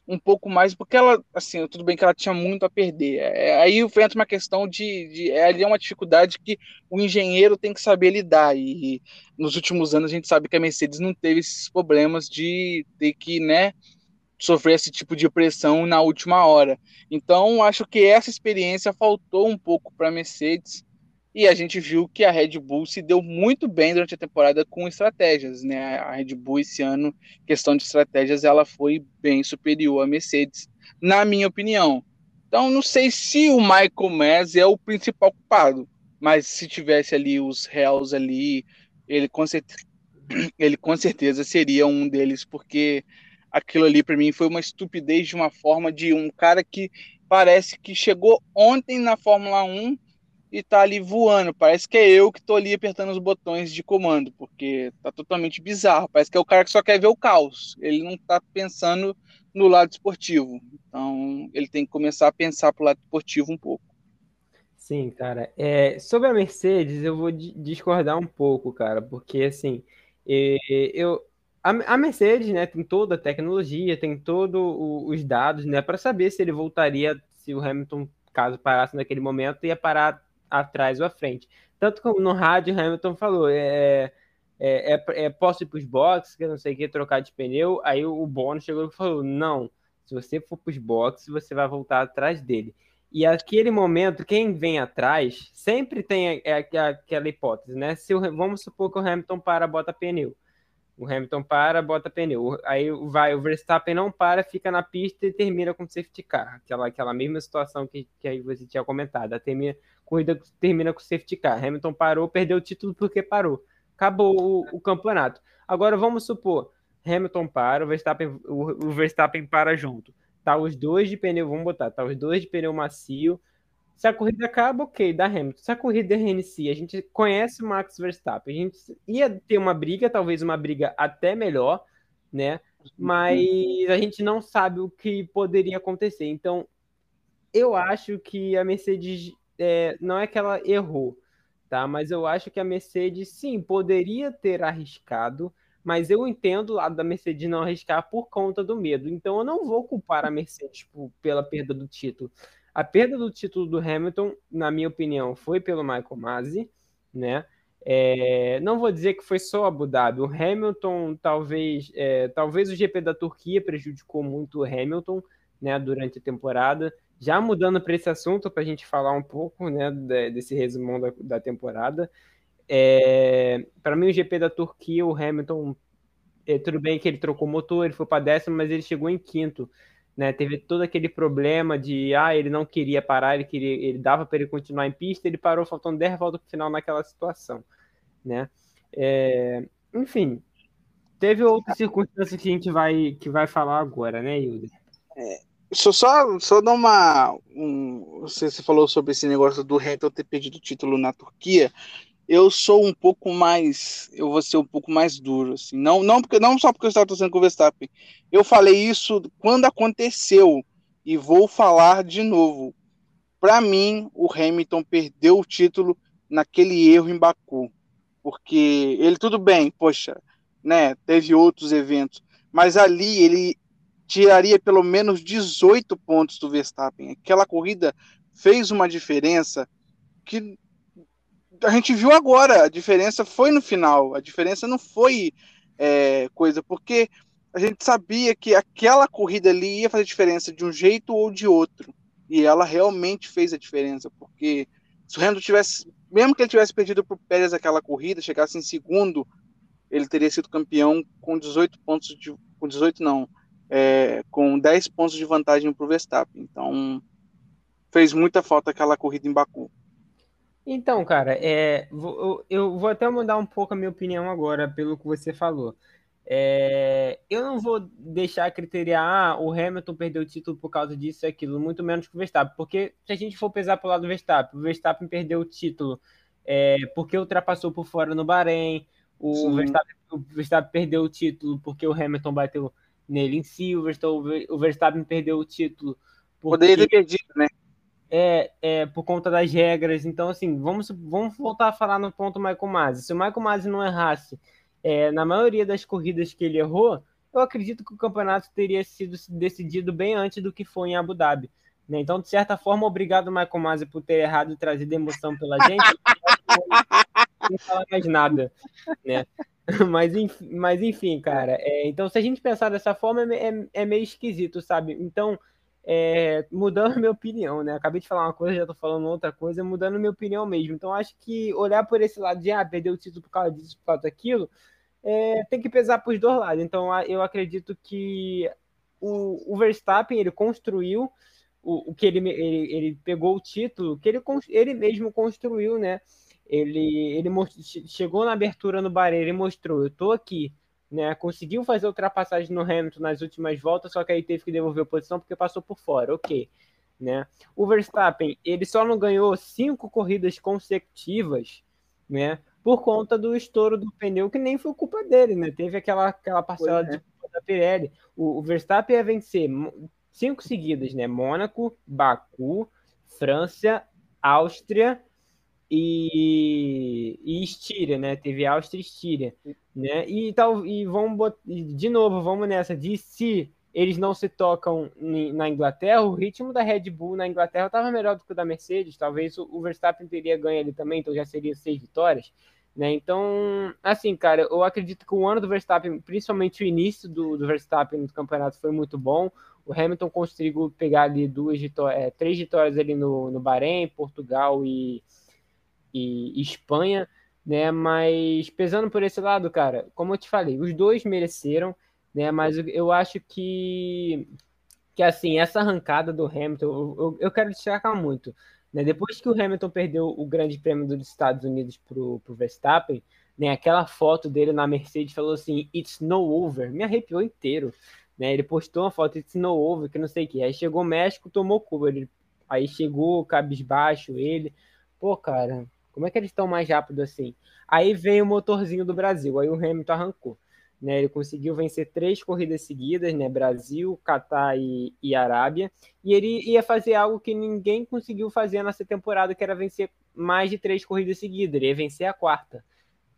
um pouco mais, porque ela, assim, tudo bem que ela tinha muito a perder. É, aí entra uma questão de, de é, ali é uma dificuldade que o engenheiro tem que saber lidar. E nos últimos anos a gente sabe que a Mercedes não teve esses problemas de ter que, né, sofrer esse tipo de pressão na última hora. Então, acho que essa experiência faltou um pouco para a Mercedes. E a gente viu que a Red Bull se deu muito bem durante a temporada com estratégias, né? A Red Bull esse ano, questão de estratégias, ela foi bem superior à Mercedes, na minha opinião. Então, não sei se o Michael Masi é o principal culpado, mas se tivesse ali os réus ali, ele com <clears throat> ele com certeza seria um deles, porque aquilo ali para mim foi uma estupidez de uma forma de um cara que parece que chegou ontem na Fórmula 1 e tá ali voando. Parece que é eu que tô ali apertando os botões de comando, porque tá totalmente bizarro. Parece que é o cara que só quer ver o caos. Ele não tá pensando no lado esportivo. Então, ele tem que começar a pensar pro lado esportivo um pouco. Sim, cara. É, sobre a Mercedes, eu vou discordar um pouco, cara, porque assim, eu, a, Mercedes, né, tem toda a tecnologia, tem todos os dados, né, para saber se ele voltaria, se o Hamilton, caso parasse naquele momento, ia parar atrás ou à frente. Tanto como no rádio, Hamilton falou, é, é, é, é posso ir para os boxes, que não sei o que, trocar de pneu. Aí o, Bono chegou e falou: não, se você for para os boxes, você vai voltar atrás dele. E aquele momento, quem vem atrás, sempre tem aquela hipótese, né? Se o, vamos supor que o Hamilton para, bota pneu. O Hamilton para, bota pneu. Aí vai, o Verstappen não para, fica na pista e termina com safety car. Aquela, aquela mesma situação que, que aí você tinha comentado. A termina, corrida termina com safety car. Hamilton parou, perdeu o título porque parou. Acabou o, o campeonato. Agora vamos supor, Hamilton para, o Verstappen, o, o Verstappen para junto. Tá os dois de pneu, vamos botar, tá os dois de pneu macio. Se a corrida acaba, ok, dá Hamilton. Se a corrida reinicia, a gente conhece o Max Verstappen. A gente ia ter uma briga, talvez uma briga até melhor, né? Mas a gente não sabe o que poderia acontecer. Então, eu acho que a Mercedes é, não é que ela errou, tá? Mas eu acho que a Mercedes, sim, poderia ter arriscado, mas eu entendo o lado da Mercedes não arriscar por conta do medo. Então eu não vou culpar a Mercedes pela perda do título. A perda do título do Hamilton, na minha opinião, foi pelo Michael Masi, né? É, não vou dizer que foi só Abu Dhabi. O Hamilton, talvez, é, talvez o GP da Turquia prejudicou muito o Hamilton, né, durante a temporada. Já mudando para esse assunto, para a gente falar um pouco, né, desse resumão da, da temporada. É, para mim, o GP da Turquia, o Hamilton, é, tudo bem que ele trocou motor, ele foi para décimo, mas ele chegou em quinto né? Teve todo aquele problema de ah, ele não queria parar, ele queria, ele dava para ele continuar em pista, ele parou faltando 10 voltas para o final naquela situação, né? É, enfim, teve outras circunstâncias que a gente vai que vai falar agora, né, Hilda? É, só, só, só dar uma. Um, você, você falou sobre esse negócio do Hamilton ter perdido o título na Turquia eu sou um pouco mais, eu vou ser um pouco mais duro, assim. Não, não porque não só porque eu estava torcendo com o Verstappen. Eu falei isso quando aconteceu e vou falar de novo. Para mim, o Hamilton perdeu o título naquele erro em Baku, porque ele tudo bem, poxa, né? Teve outros eventos, mas ali ele tiraria pelo menos 18 pontos do Verstappen. Aquela corrida fez uma diferença que a gente viu agora, a diferença foi no final, a diferença não foi é, coisa, porque a gente sabia que aquela corrida ali ia fazer diferença de um jeito ou de outro, e ela realmente fez a diferença, porque se o Hamilton tivesse, mesmo que ele tivesse perdido para o Pérez aquela corrida, chegasse em segundo, ele teria sido campeão com 18 pontos de, com 18 não, é, com 10 pontos de vantagem para o Verstappen, então fez muita falta aquela corrida em Baku. Então, cara, é, vou- eu, vou até mudar um pouco a minha opinião agora, pelo que você falou. É, eu não vou deixar criteriar, ah, o Hamilton perdeu o título por causa disso e aquilo, muito menos que o Verstappen, porque se a gente for pesar pro lado do Verstappen, o Verstappen perdeu o título é, porque ultrapassou por fora no Bahrein, o Verstappen, o Verstappen perdeu o título porque o Hamilton bateu nele em Silverstone, o Verstappen perdeu o título Poderia ter perdido, né? É, é, por conta das regras. Então, assim, vamos, vamos voltar a falar no ponto Michael Masi. Se o Michael Masi não errasse é, na maioria das corridas que ele errou, eu acredito que o campeonato teria sido decidido bem antes do que foi em Abu Dhabi. Né? Então, de certa forma, obrigado, Michael Masi, por ter errado e trazido emoção pela gente. <laughs> não falar mais nada, né? <laughs> Mas, enfim, mas enfim, cara. É, então, se a gente pensar dessa forma, é, é, é meio esquisito, sabe? Então, é, mudando minha opinião, né? Acabei de falar uma coisa, já tô falando outra coisa, mudando minha opinião mesmo. Então, acho que olhar por esse lado de, ah, perder o título por causa disso, por causa daquilo, é, tem que pesar para os dois lados. Então, eu acredito que o, o Verstappen, ele construiu o, o que ele, ele, ele pegou o título, que ele, ele mesmo construiu, né? Ele, ele chegou na abertura no Bahrein e mostrou, eu tô aqui, né? Conseguiu fazer ultrapassagem no Hamilton nas últimas voltas, só que aí teve que devolver a posição porque passou por fora, ok. Né? O Verstappen, ele só não ganhou cinco corridas consecutivas, né? Por conta do estouro do pneu, que nem foi culpa dele, né? Teve aquela, aquela parcela é. de culpa da Pirelli. O, o Verstappen ia vencer cinco seguidas, né? Mônaco, Baku, França, Áustria e, e Estíria, né? Teve Áustria e Estíria, né? E tal e vamos botar, de novo, vamos nessa de se eles não se tocam na Inglaterra, o ritmo da Red Bull na Inglaterra estava melhor do que o da Mercedes, talvez o Verstappen teria ganho ali também, então já seria seis vitórias, né? Então, assim, cara, eu acredito que o ano do Verstappen, principalmente o início do, do Verstappen no campeonato foi muito bom. O Hamilton conseguiu pegar ali duas vitórias, é, três vitórias ali no, no Bahrein, Portugal e e Espanha, né? Mas pesando por esse lado, cara, como eu te falei, os dois mereceram, né? Mas eu acho que que assim, essa arrancada do Hamilton, eu, eu, eu quero destacar muito. Né? Depois que o Hamilton perdeu o Grande Prêmio dos Estados Unidos pro, pro Verstappen, né? Aquela foto dele na Mercedes falou assim, it's no over, me arrepiou inteiro. Né? Ele postou uma foto, it's no over, que não sei o que. Aí chegou o México, tomou Cuba. Ele, aí chegou cabisbaixo ele. Pô, cara, como é que eles estão mais rápido assim? Aí vem o motorzinho do Brasil, aí o Hamilton arrancou. Né, ele conseguiu vencer três corridas seguidas, né, Brasil, Catar e, e, Arábia, e ele ia fazer algo que ninguém conseguiu fazer nessa temporada, que era vencer mais de três corridas seguidas. Ele ia vencer a quarta.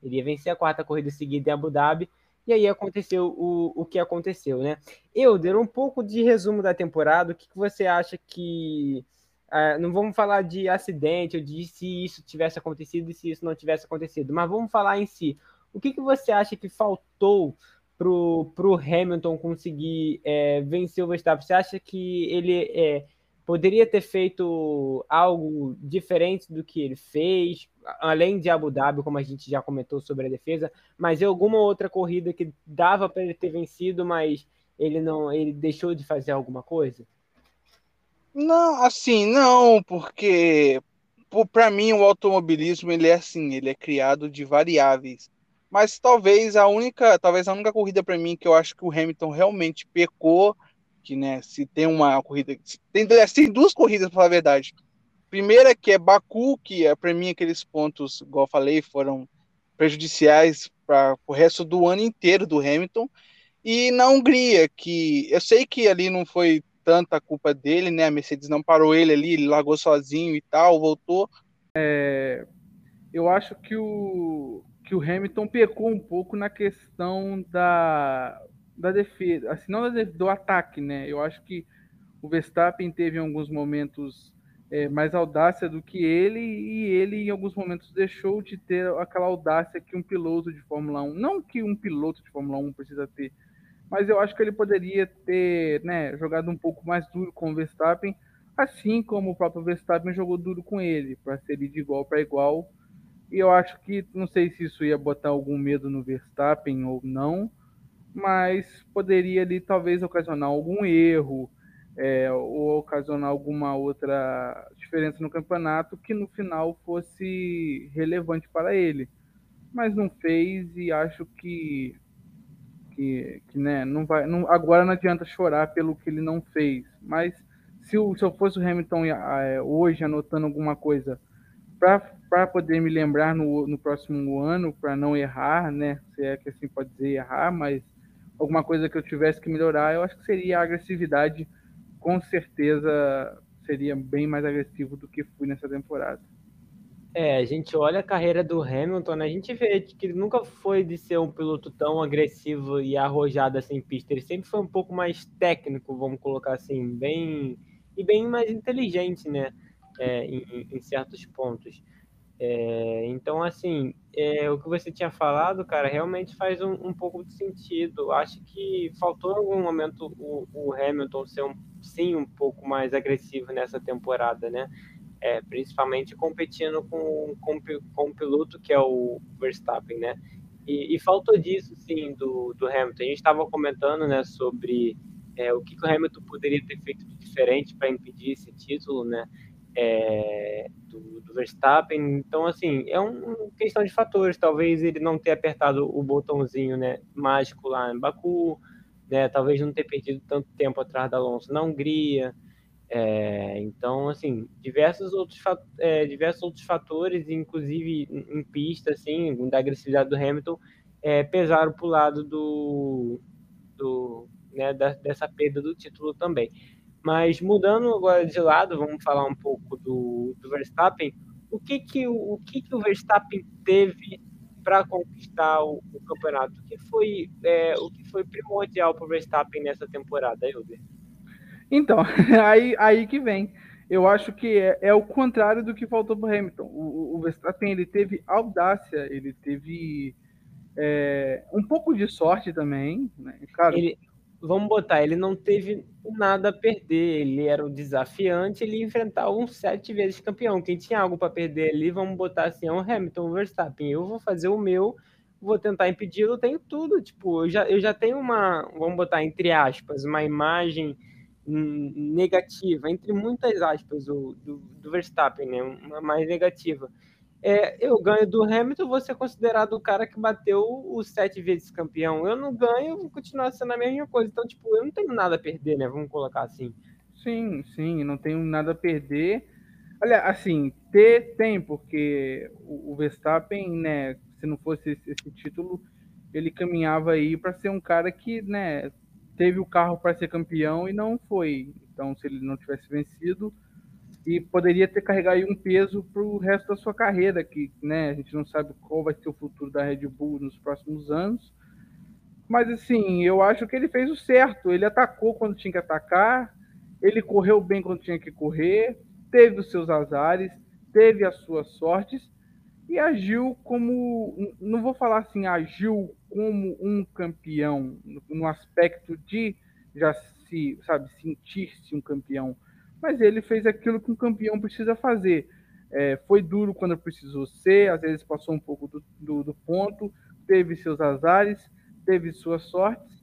Ele ia vencer a quarta corrida seguida em Abu Dhabi, e aí aconteceu o, o que aconteceu, né? Eu der um pouco de resumo da temporada. O que, que você acha que Uh, não vamos falar de acidente ou de se isso tivesse acontecido e se isso não tivesse acontecido, mas vamos falar em si. O que, que você acha que faltou para o Hamilton conseguir é, vencer o Verstappen? Você acha que ele é, poderia ter feito algo diferente do que ele fez, além de Abu Dhabi, como a gente já comentou sobre a defesa, mas em alguma outra corrida que dava para ele ter vencido, mas ele não, ele deixou de fazer alguma coisa? Não, assim, não, porque para mim o automobilismo ele é assim, ele é criado de variáveis. Mas talvez a única, talvez a única corrida para mim que eu acho que o Hamilton realmente pecou, que né, se tem uma corrida, tem, tem duas corridas para falar a verdade. Primeira que é Baku, que é para mim aqueles pontos, igual eu falei, foram prejudiciais para o resto do ano inteiro do Hamilton. E na Hungria, que eu sei que ali não foi tanta culpa dele, né? A Mercedes não parou ele ali, ele largou sozinho e tal, voltou. É, eu acho que o, que o Hamilton pecou um pouco na questão da, da defesa, assim, não da, do ataque, né? Eu acho que o Verstappen teve em alguns momentos é, mais audácia do que ele, e ele em alguns momentos deixou de ter aquela audácia que um piloto de Fórmula 1, não que um piloto de Fórmula 1 precisa ter, mas eu acho que ele poderia ter né, jogado um pouco mais duro com o Verstappen, assim como o próprio Verstappen jogou duro com ele, para ser de igual para igual. E eu acho que, não sei se isso ia botar algum medo no Verstappen ou não, mas poderia ali talvez ocasionar algum erro é, ou ocasionar alguma outra diferença no campeonato que no final fosse relevante para ele. Mas não fez e acho que que, que né, não vai, não, agora não adianta chorar pelo que ele não fez. Mas se, o, se eu fosse o Hamilton é, hoje anotando alguma coisa para poder me lembrar no, no próximo ano, para não errar, né? Se é que assim pode dizer errar, mas alguma coisa que eu tivesse que melhorar, eu acho que seria a agressividade. Com certeza seria bem mais agressivo do que fui nessa temporada. É, a gente olha a carreira do Hamilton, né? a gente vê que ele nunca foi de ser um piloto tão agressivo e arrojado assim em pista. Ele sempre foi um pouco mais técnico, vamos colocar assim, bem e bem mais inteligente, né? É, em, em, certos pontos. É, então, assim, é, o que você tinha falado, cara, realmente faz um, um, pouco de sentido. Acho que faltou em algum momento o, o Hamilton ser, um, sim, um pouco mais agressivo nessa temporada, né? É, principalmente competindo com, com, com o piloto que é o Verstappen, né? E, e faltou disso, sim, do, do Hamilton. A gente estava comentando, né, sobre é, o que, que o Hamilton poderia ter feito de diferente para impedir esse título, né? é, do, do, Verstappen. Então, assim, é uma questão de fatores. Talvez ele não ter apertado o botãozinho né, mágico lá em Baku, né, talvez não ter perdido tanto tempo atrás da Alonso na Hungria. É, então, assim, diversos outros, é, diversos outros fatores, inclusive em pista, assim, da agressividade do Hamilton, é, pesaram para o lado do, do né, da, dessa perda do título também. Mas mudando agora de lado, vamos falar um pouco do, do Verstappen. O que que o, o que que o Verstappen teve para conquistar o, o, campeonato? O que foi é, o que foi primordial para o Verstappen nessa temporada, Hilder? Então, <laughs> aí aí que vem. Eu acho que é, é o contrário do que faltou para Hamilton. O, Verstappen ele teve audácia, ele teve é, um pouco de sorte também, né? Claro. Ele, vamos botar, ele não teve nada a perder, ele era o desafiante, ele enfrentava um sete vezes campeão. Quem tinha algo para perder ali, vamos botar assim, é o Hamilton, o Verstappen. Eu vou fazer o meu, vou tentar impedi-lo, tenho tudo. Tipo, eu já, eu já tenho uma, vamos botar entre aspas, uma imagem negativa, entre muitas aspas, do, do, do Verstappen, né? Uma mais negativa é, eu ganho do Hamilton, vou ser considerado o cara que bateu os sete vezes campeão. Eu não ganho, vou continuar sendo a mesma coisa. Então, tipo, eu não tenho nada a perder, né? Vamos colocar assim. Sim, sim, não tenho nada a perder. Olha, assim, ter tem, porque o, Verstappen, né, se não fosse esse, esse título, ele caminhava aí para ser um cara que, né, teve o carro para ser campeão e não foi. Então, se ele não tivesse vencido, e poderia ter carregado um peso para o resto da sua carreira, que né, a gente não sabe qual vai ser o futuro da Red Bull nos próximos anos. Mas assim, eu acho que ele fez o certo. Ele atacou quando tinha que atacar, ele correu bem quando tinha que correr, teve os seus azares, teve as suas sortes e agiu como, não vou falar assim, agiu como um campeão no aspecto de já se, sabe, sentir-se um campeão mas ele fez aquilo que um campeão precisa fazer. É, foi duro quando precisou ser, às vezes passou um pouco do, do, do ponto, teve seus azares, teve suas sortes,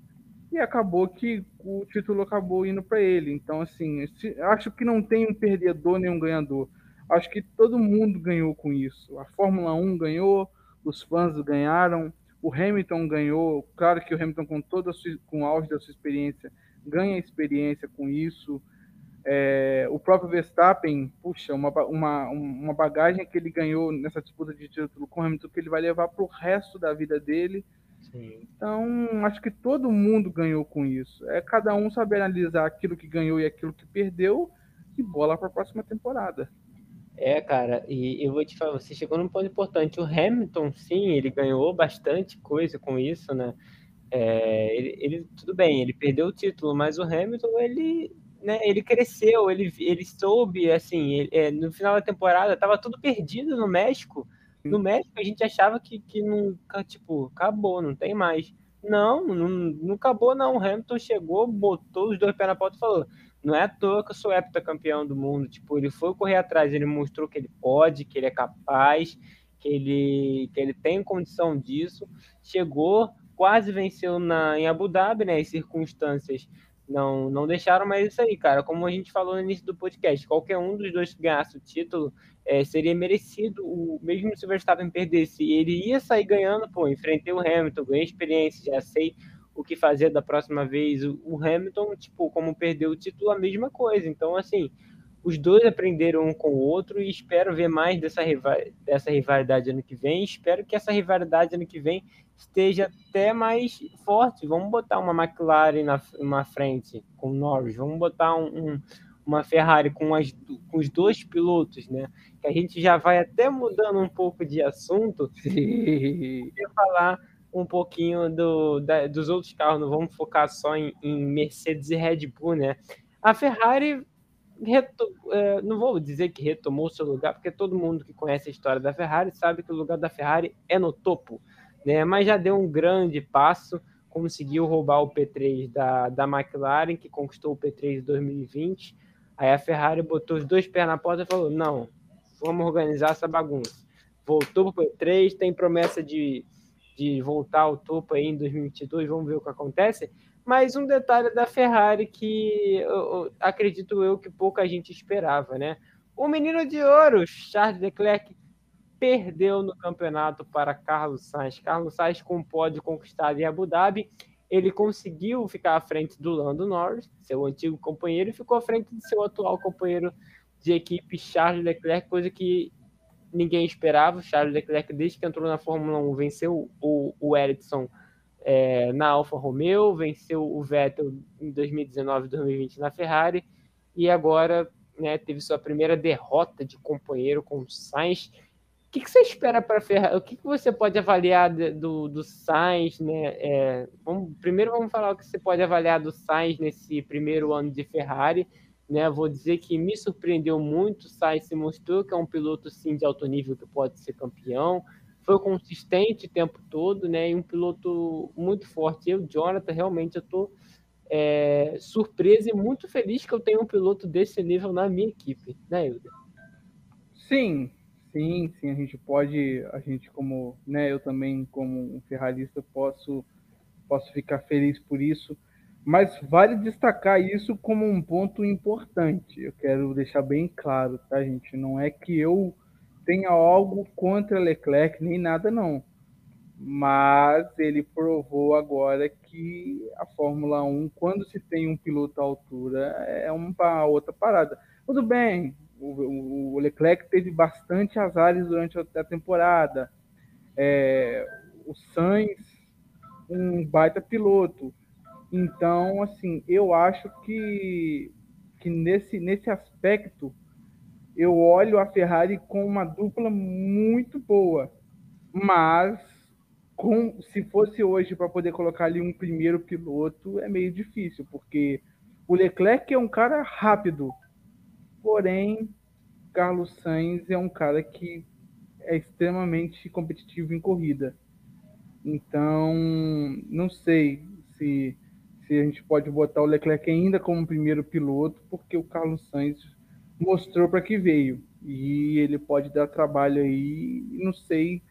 e acabou que o título acabou indo para ele. Então, assim, acho que não tem um perdedor nem um ganhador. Acho que todo mundo ganhou com isso. A Fórmula 1 ganhou, os fãs ganharam, o Hamilton ganhou. Claro que o Hamilton, com toda sua, com o auge da sua experiência, ganha experiência com isso. É, o próprio Verstappen, puxa, uma, uma, uma bagagem que ele ganhou nessa disputa de título com o Hamilton que ele vai levar para o resto da vida dele. Sim. Então, acho que todo mundo ganhou com isso. É cada um saber analisar aquilo que ganhou e aquilo que perdeu e bola para a próxima temporada. É, cara, e eu vou te falar, você chegou num ponto importante. O Hamilton, sim, ele ganhou bastante coisa com isso, né? É, ele, ele, tudo bem, ele perdeu o título, mas o Hamilton, ele né, ele cresceu, ele, ele soube, assim, ele, é, no final da temporada estava tudo perdido no México. No México a gente achava que, que nunca, tipo, acabou, não tem mais. Não, não, não acabou não. O Hamilton chegou, botou os dois pés na porta e falou: não é à toa que eu sou heptacampeão do mundo. Tipo, ele foi correr atrás, ele mostrou que ele pode, que ele é capaz, que ele, que ele tem condição disso. Chegou, quase venceu na, em Abu Dhabi, né? Em circunstâncias não, não deixaram, mas isso aí, cara. Como a gente falou no início do podcast, qualquer um dos dois que ganhasse o título é, seria merecido, o, mesmo se o Verstappen perdesse. Ele ia sair ganhando, pô, enfrentei o Hamilton, ganhei experiência, já sei o que fazer da próxima vez. O, Hamilton, tipo, como perdeu o título, a mesma coisa. Então, assim, os dois aprenderam um com o outro e espero ver mais dessa, dessa rivalidade ano que vem. Espero que essa rivalidade ano que vem esteja até mais forte. Vamos botar uma McLaren na uma frente com o Norris, vamos botar um, um, uma Ferrari com, as, com os dois pilotos, né? Que a gente já vai até mudando um pouco de assunto e falar um pouquinho do, da, dos outros carros. Não vamos focar só em, em Mercedes e Red Bull, né? A Ferrari reto, é, não vou dizer que retomou seu lugar, porque todo mundo que conhece a história da Ferrari sabe que o lugar da Ferrari é no topo, né? Mas já deu um grande passo, conseguiu roubar o P3 da, da McLaren, que conquistou o P3 em 2020. Aí a Ferrari botou os dois pés na porta e falou: não, vamos organizar essa bagunça. Voltou para o P3, tem promessa de, de voltar ao topo aí em 2022, vamos ver o que acontece. Mas um detalhe da Ferrari que eu, eu, acredito eu que pouca gente esperava, né? O menino de ouro, Charles Leclerc, perdeu no campeonato para Carlos Sainz. Carlos Sainz com pódio conquistado em Abu Dhabi, ele conseguiu ficar à frente do Lando Norris, seu antigo companheiro, e ficou à frente de seu atual companheiro de equipe, Charles Leclerc, coisa que ninguém esperava. Charles Leclerc, desde que entrou na Fórmula 1, venceu o, o Ericsson é, na Alfa Romeo, venceu o Vettel em 2019 e 2020 na Ferrari, e agora né, teve sua primeira derrota de companheiro com o Sainz. O que, que você espera para a Ferrari? O que, que você pode avaliar de, do, do Sainz? Né? É, vamos, primeiro vamos falar o que você pode avaliar do Sainz nesse primeiro ano de Ferrari. Né? Vou dizer que me surpreendeu muito. O Sainz se mostrou que é um piloto sim de alto nível que pode ser campeão foi consistente o tempo todo, né? E um piloto muito forte. Eu, Jonathan, realmente eu tô é, surpreso e muito feliz que eu tenho um piloto desse nível na minha equipe, né, Hilder? Sim, sim, sim. A gente pode, a gente como, né? Eu também como um ferrarista posso posso ficar feliz por isso. Mas vale destacar isso como um ponto importante. Eu quero deixar bem claro, tá, gente? Não é que eu tenha algo contra Leclerc, nem nada não. Mas ele provou agora que a Fórmula 1, quando se tem um piloto à altura, é uma outra parada. Tudo bem, o, Leclerc teve bastante azares durante a temporada. É, o Sainz, um baita piloto. Então, assim, eu acho que, que nesse, nesse aspecto eu olho a Ferrari com uma dupla muito boa, mas com, se fosse hoje para poder colocar ali um primeiro piloto é meio difícil, porque o Leclerc é um cara rápido, porém Carlos Sainz é um cara que é extremamente competitivo em corrida. Então, não sei se, se a gente pode botar o Leclerc ainda como primeiro piloto, porque o Carlos Sainz mostrou para que veio. E ele pode dar trabalho aí, não sei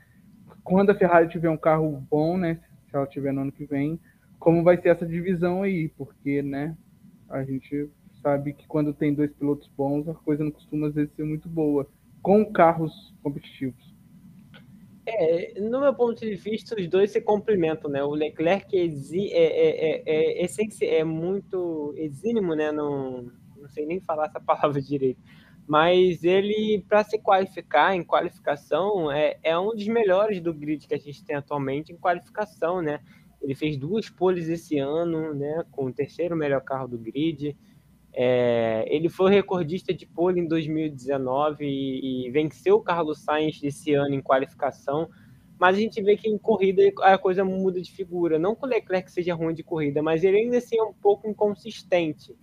quando a Ferrari tiver um carro bom, né? Se ela tiver no ano que vem, como vai ser essa divisão aí, porque, né? A gente sabe que quando tem dois pilotos bons, a coisa não costuma às vezes ser muito boa, com carros competitivos. É, no meu ponto de vista, os dois se complementam, né? O Leclerc é, é, é, é, é muito exímimo, né? Não sei nem falar essa <laughs> palavra direito. Mas ele, para se qualificar em qualificação, é, é um dos melhores do grid que a gente tem atualmente em qualificação, né? Ele fez duas poles esse ano, né? Com o terceiro melhor carro do grid. É, ele foi recordista de pole em 2019 e, e, venceu o Carlos Sainz esse ano em qualificação. Mas a gente vê que em corrida a coisa muda de figura. Não que o Leclerc seja ruim de corrida, mas ele ainda assim é um pouco inconsistente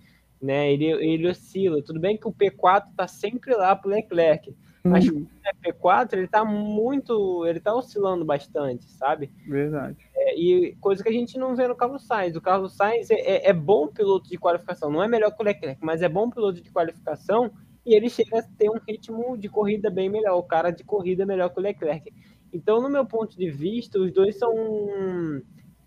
né? Ele, ele oscila. Tudo bem que o P4 está sempre lá para o Leclerc, mas uhum. o P4 ele está muito, ele está oscilando bastante, sabe? Verdade. É, e coisa que a gente não vê no Carlos Sainz. O Carlos Sainz é, é, é, bom piloto de qualificação, não é melhor que o Leclerc, mas é bom piloto de qualificação e ele chega a ter um ritmo de corrida bem melhor. O cara de corrida é melhor que o Leclerc. Então, no meu ponto de vista, os dois são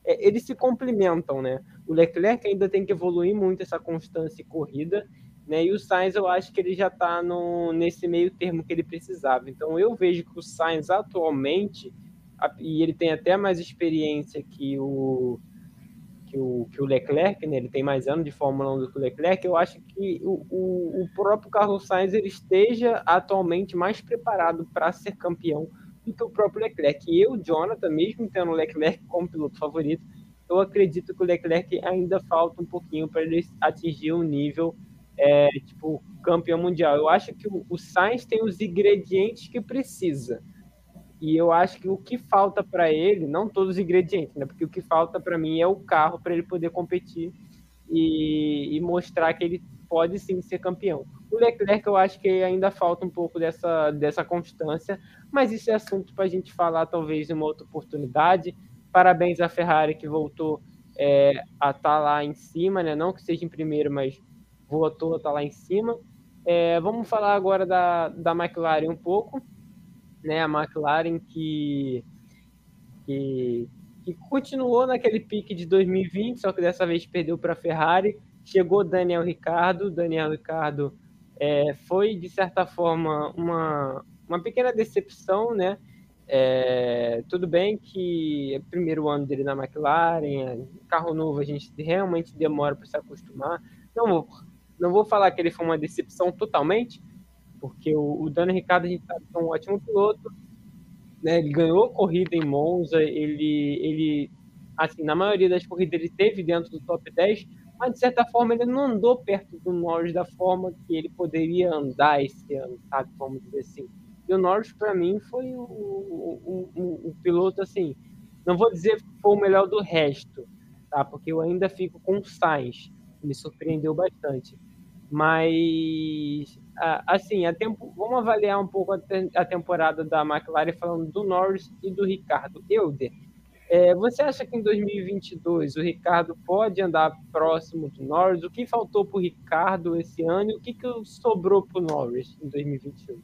é, eles se complementam, né? O Leclerc ainda tem que evoluir muito essa constância e corrida, né? E o Sainz eu acho que ele já está nesse meio termo que ele precisava. Então eu vejo que o Sainz atualmente, e ele tem até mais experiência que o que o, que o Leclerc, né? ele tem mais anos de Fórmula 1 do que o Leclerc, eu acho que o, o, o próprio Carlos Sainz ele esteja atualmente mais preparado para ser campeão do que o próprio Leclerc. E eu, Jonathan, mesmo tendo o Leclerc como piloto favorito, eu acredito que o Leclerc ainda falta um pouquinho para ele atingir o nível é, tipo campeão mundial. Eu acho que o, Sainz tem os ingredientes que precisa. E eu acho que o que falta para ele, não todos os ingredientes, né? Porque o que falta para mim é o carro para ele poder competir e, e, mostrar que ele pode sim ser campeão. O Leclerc, eu acho que ainda falta um pouco dessa, dessa constância, mas isso é assunto para a gente falar talvez em uma outra oportunidade. Parabéns à Ferrari que voltou é, a estar tá lá em cima, né? não que seja em primeiro, mas estar tá lá em cima. É, vamos falar agora da, da McLaren um pouco, né? A McLaren que, que, que continuou naquele pique de 2020, só que dessa vez perdeu para a Ferrari. Chegou Daniel Ricardo, Daniel Ricardo é, foi de certa forma uma, uma pequena decepção, né? É, tudo bem que é o primeiro ano dele na McLaren, é, carro novo, a gente realmente demora para se acostumar. Não vou, não vou falar que ele foi uma decepção totalmente, porque o, o Daniel Ricardo a gente sabe que é um ótimo piloto, né? Ele ganhou corrida em Monza, ele, ele, assim, na maioria das corridas ele teve dentro do top 10, mas de certa forma ele não andou perto do Norris da forma que ele poderia andar esse ano, sabe? Vamos dizer assim. E o Norris, para mim, foi o, o, o, o, piloto, assim, não vou dizer que foi o melhor do resto, tá? Porque eu ainda fico com o Sainz, me surpreendeu bastante. Mas, assim, a tempo, vamos avaliar um pouco a, temporada da McLaren falando do Norris e do Ricardo. Euder, é, você acha que em 2022 o Ricardo pode andar próximo do Norris? O que faltou para o Ricardo esse ano e o que, que sobrou para o Norris em 2021?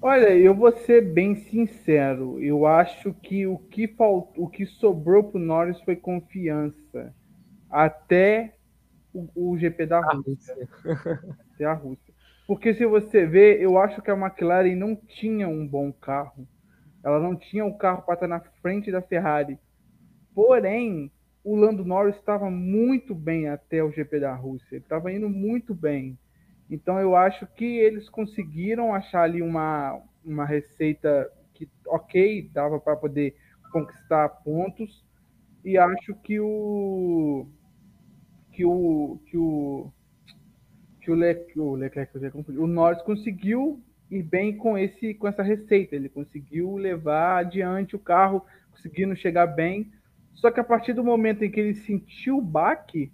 Olha, eu vou ser bem sincero. Eu acho que o que faltou, o que sobrou para o Norris foi confiança até o, o GP da Rússia. até a Rússia. Porque se você ver, eu acho que a McLaren não tinha um bom carro ela não tinha o carro para estar na frente da Ferrari. Porém, o Lando Norris estava muito bem até o GP da Rússia. Ele estava indo muito bem. Então eu acho que eles conseguiram achar ali uma, uma receita que, ok, dava para poder conquistar pontos. E acho que o que o que o que o, Le, o Leclerc, o Norris conseguiu ir bem com esse com essa receita. Ele conseguiu levar adiante o carro, conseguindo chegar bem. Só que a partir do momento em que ele sentiu o baque,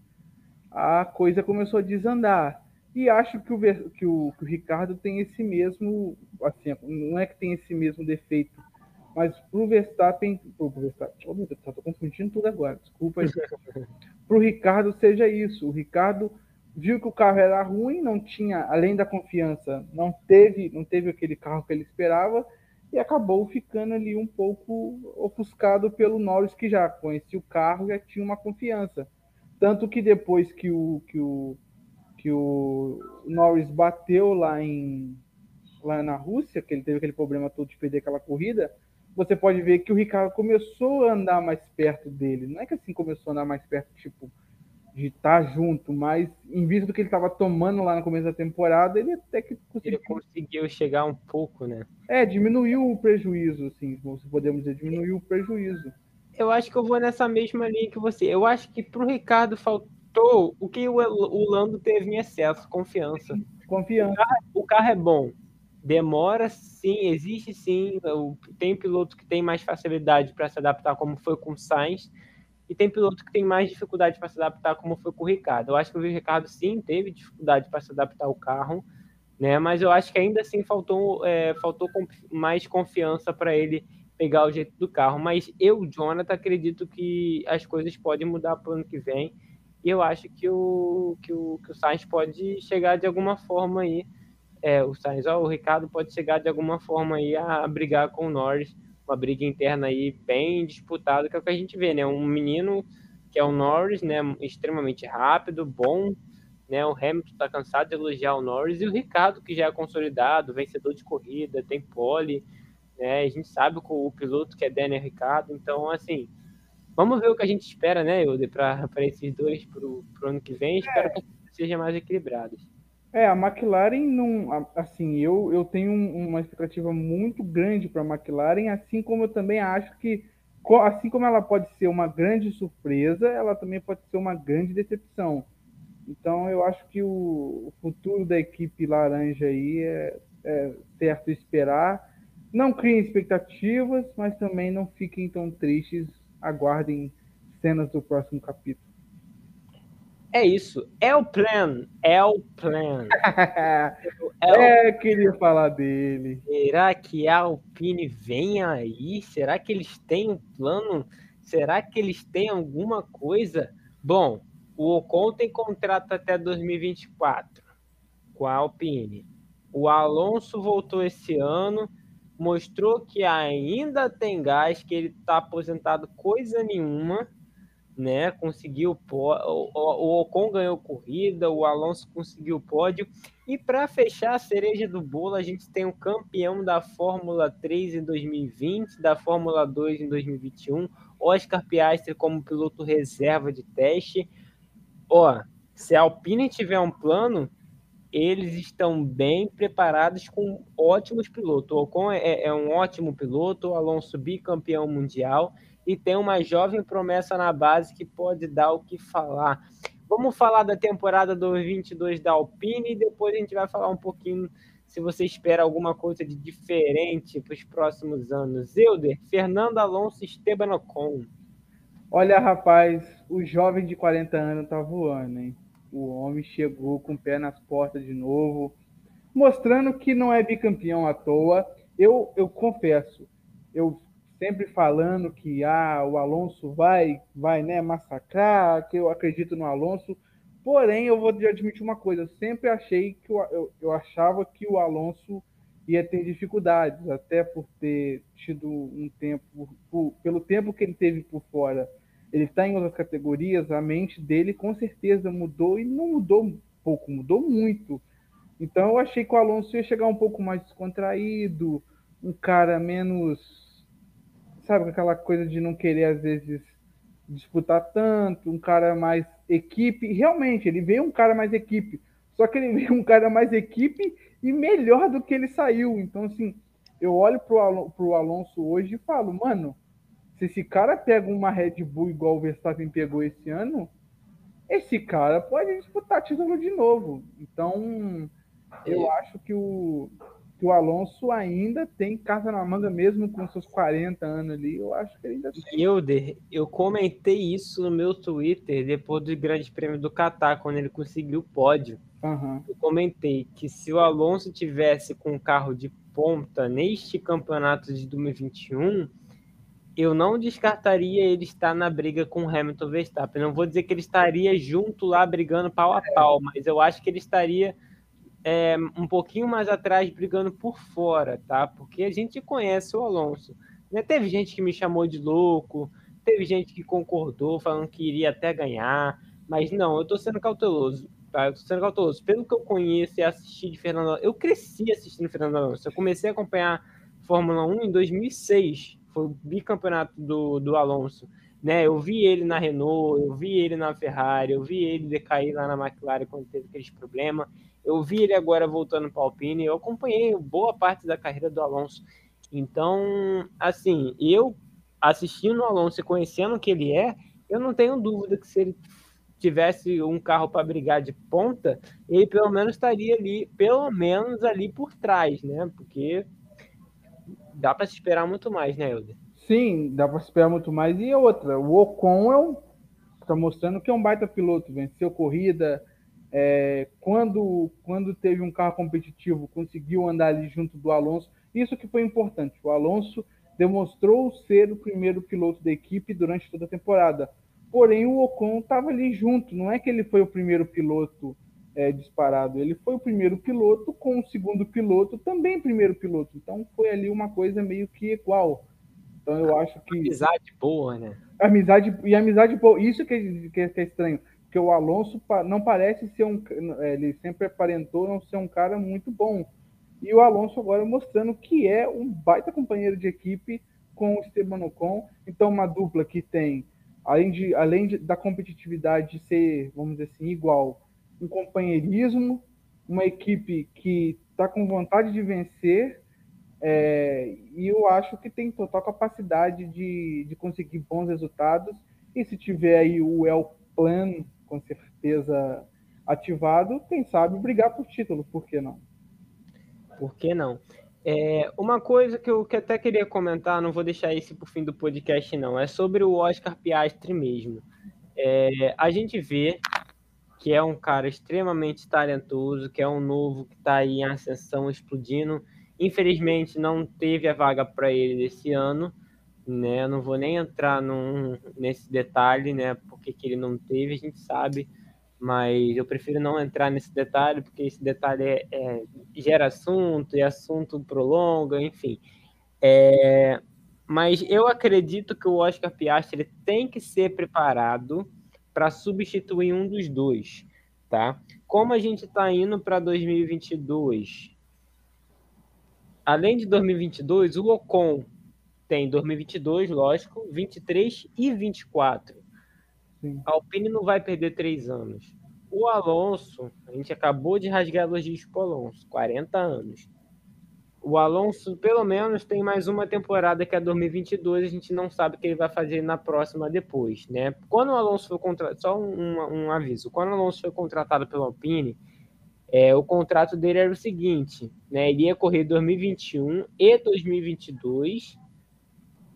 a coisa começou a desandar. E acho que o, que o, que o Ricardo tem esse mesmo, assim, não é que tem esse mesmo defeito, mas pro Verstappen, pro, pro Verstappen, oh meu Deus, tô confundindo tudo agora, desculpa. <laughs> pro Ricardo seja isso. O Ricardo viu que o carro era ruim, não tinha, além da confiança, não teve, não teve aquele carro que ele esperava e acabou ficando ali um pouco ofuscado pelo Norris que já conhecia o carro, já tinha uma confiança. Tanto que depois que o que o que o Norris bateu lá em lá na Rússia, que ele teve aquele problema todo de perder aquela corrida, você pode ver que o Ricardo começou a andar mais perto dele. Não é que assim começou a andar mais perto, tipo, de estar junto, mas em vista do que ele estava tomando lá no começo da temporada, ele até que conseguiu... Ele conseguiu chegar um pouco, né? É, diminuiu o prejuízo, assim, se podemos dizer, diminuiu o prejuízo. Eu acho que eu vou nessa mesma linha que você. Eu acho que para o Ricardo faltou o que o, o Lando teve em excesso, confiança. Confiança. O carro, o carro é bom. Demora sim, existe sim. Tem piloto que tem mais facilidade para se adaptar, como foi com o Sainz e tem piloto que tem mais dificuldade para se adaptar, como foi com o Ricardo. Eu acho que o Ricardo sim teve dificuldade para se adaptar ao carro, né? Mas eu acho que ainda assim faltou, é, faltou mais confiança para ele pegar o jeito do carro. Mas eu, Jonathan, acredito que as coisas podem mudar para o ano que vem. E eu acho que o, que o, que o Sainz pode chegar de alguma forma aí. É, o Sainz, ó, o Ricardo pode chegar de alguma forma aí a, brigar com o Norris uma briga interna aí bem disputada, que é o que a gente vê, né? Um menino que é o Norris, né? Extremamente rápido, bom, né? O Hamilton tá cansado de elogiar o Norris e o Ricardo, que já é consolidado, vencedor de corrida, tem pole, né? A gente sabe com o piloto que é Daniel Ricardo, então, assim, vamos ver o que a gente espera, né, Eude, para esses dois pro, pro ano que vem. Espero que sejam mais equilibrados. É, a McLaren não. Assim, eu, eu tenho uma expectativa muito grande para a McLaren, assim como eu também acho que, assim como ela pode ser uma grande surpresa, ela também pode ser uma grande decepção. Então, eu acho que o, futuro da equipe laranja aí é, é certo esperar. Não criem expectativas, mas também não fiquem tão tristes. Aguardem cenas do próximo capítulo. É isso. É o plan. É o plan. <laughs> é, o... queria falar dele. Será que a Alpine vem aí? Será que eles têm um plano? Será que eles têm alguma coisa? Bom, o Ocon tem contrato até 2024 com a Alpine. O Alonso voltou esse ano, mostrou que ainda tem gás, que ele está aposentado coisa nenhuma né? Conseguiu o, o Ocon ganhou corrida, o Alonso conseguiu pódio. E para fechar a cereja do bolo, a gente tem o campeão da Fórmula 3 em 2020, da Fórmula 2 em 2021, Oscar Piastri como piloto reserva de teste. Ó, se a Alpine tiver um plano, eles estão bem preparados com ótimos pilotos. O Ocon é, é um ótimo piloto, o Alonso bicampeão mundial e tem uma jovem promessa na base que pode dar o que falar. Vamos falar da temporada 2022 da Alpine e depois a gente vai falar um pouquinho se você espera alguma coisa de diferente para os próximos anos. Euder, Fernando Alonso Esteban Ocon. Olha, rapaz, o jovem de 40 anos tá voando, hein? O homem chegou com o pé nas portas de novo, mostrando que não é bicampeão à toa. Eu, eu confesso, eu sempre falando que ah, o Alonso vai, vai né, massacrar, que eu acredito no Alonso. Porém, eu vou admitir uma coisa, eu sempre achei que o, eu, eu achava que o Alonso ia ter dificuldades, até por ter tido um tempo, por, pelo tempo que ele teve por fora. Ele está em outras categorias, a mente dele com certeza mudou e não mudou pouco, mudou muito. Então eu achei que o Alonso ia chegar um pouco mais descontraído, um cara menos sabe, aquela coisa de não querer, às vezes, disputar tanto, um cara mais equipe. Realmente, ele veio um cara mais equipe. Só que ele <laughs> veio um cara mais equipe e melhor do que ele saiu. Então, assim, eu olho pro, pro Alonso hoje e falo, mano, se esse cara pega uma Red Bull igual o Verstappen pegou esse ano, esse cara pode disputar título de novo. Então, eu acho que o, que o Alonso ainda tem carta na manga, mesmo com seus 40 anos ali. Eu acho que ele ainda tem. Hilder, eu comentei isso no meu Twitter depois do Grande Prêmio do Qatar, quando ele conseguiu o pódio. Uhum. Eu comentei que se o Alonso tivesse com um carro de ponta neste campeonato de 2021, eu não descartaria ele estar na briga com o Hamilton Verstappen. Não vou dizer que ele estaria junto lá brigando pau a pau, mas eu acho que ele estaria é, um pouquinho mais atrás brigando por fora, tá? Porque a gente conhece o Alonso. Né? Teve gente que me chamou de louco, teve gente que concordou, falando que iria até ganhar, mas não, eu tô sendo cauteloso. Tá? Eu tô sendo cauteloso. Pelo que eu conheço e assisti de Fernando Alonso, eu cresci assistindo Fernando Alonso. Eu comecei a acompanhar Fórmula 1 em 2006, foi o bicampeonato do, do Alonso. Né, eu vi ele na Renault, eu vi ele na Ferrari, eu vi ele decair lá na McLaren quando teve aqueles problemas. Eu vi ele agora voltando para Alpine, eu acompanhei boa parte da carreira do Alonso. Então, assim, eu assistindo o Alonso e conhecendo o que ele é, eu não tenho dúvida que se ele tivesse um carro para brigar de ponta, ele pelo menos estaria ali, pelo menos ali por trás, né? Porque dá para se esperar muito mais, né, Helder? Sim, dá para se esperar muito mais. E outra, o Ocon é um, tá mostrando que é um baita piloto, venceu corrida, é, quando, quando teve um carro competitivo, conseguiu andar ali junto do Alonso. Isso que foi importante. O Alonso demonstrou ser o primeiro piloto da equipe durante toda a temporada. Porém, o Ocon estava ali junto. Não é que ele foi o primeiro piloto é, disparado. Ele foi o primeiro piloto com o segundo piloto também primeiro piloto. Então foi ali uma coisa meio que igual. Então eu acho que amizade boa, né? Amizade e amizade boa. Isso que é, que é estranho porque o Alonso não parece ser um. É, ele sempre aparentou não ser um cara muito bom. E o Alonso agora mostrando que é um baita companheiro de equipe com o Esteban Ocon. Então, uma dupla que tem, além, de, além de, da competitividade ser, vamos dizer assim, igual, um companheirismo, uma equipe que está com vontade de vencer. É, e eu acho que tem total capacidade de, de conseguir bons resultados. E se tiver aí o El Plan com certeza ativado, quem sabe brigar por título, por que não? Por que não? É, uma coisa que eu que até queria comentar, não vou deixar isso para o fim do podcast, não, é sobre o Oscar Piastri mesmo. É, a gente vê que é um cara extremamente talentoso, que é um novo que está aí em ascensão, explodindo. Infelizmente não teve a vaga para ele esse ano, né? não vou nem entrar num, nesse detalhe, né? Porque que ele não teve, a gente sabe, mas eu prefiro não entrar nesse detalhe, porque esse detalhe é, é, gera assunto e assunto prolonga, enfim. É, mas eu acredito que o Oscar Piastri tem que ser preparado para substituir um dos dois, tá? Como a gente está indo para 2022, além de 2022, o Ocon tem 2022, lógico, 23 e 24. Sim. A Alpine não vai perder três anos. O Alonso, a gente acabou de rasgar elogios para Alonso, 40 anos. O Alonso, pelo menos, tem mais uma temporada que é 2022. A gente não sabe o que ele vai fazer na próxima depois, né? Quando o Alonso foi contratado, só um, um, aviso: quando o Alonso foi contratado pelo Alpine, é, o contrato dele era o seguinte, né? Ele ia correr 2021 e 2022,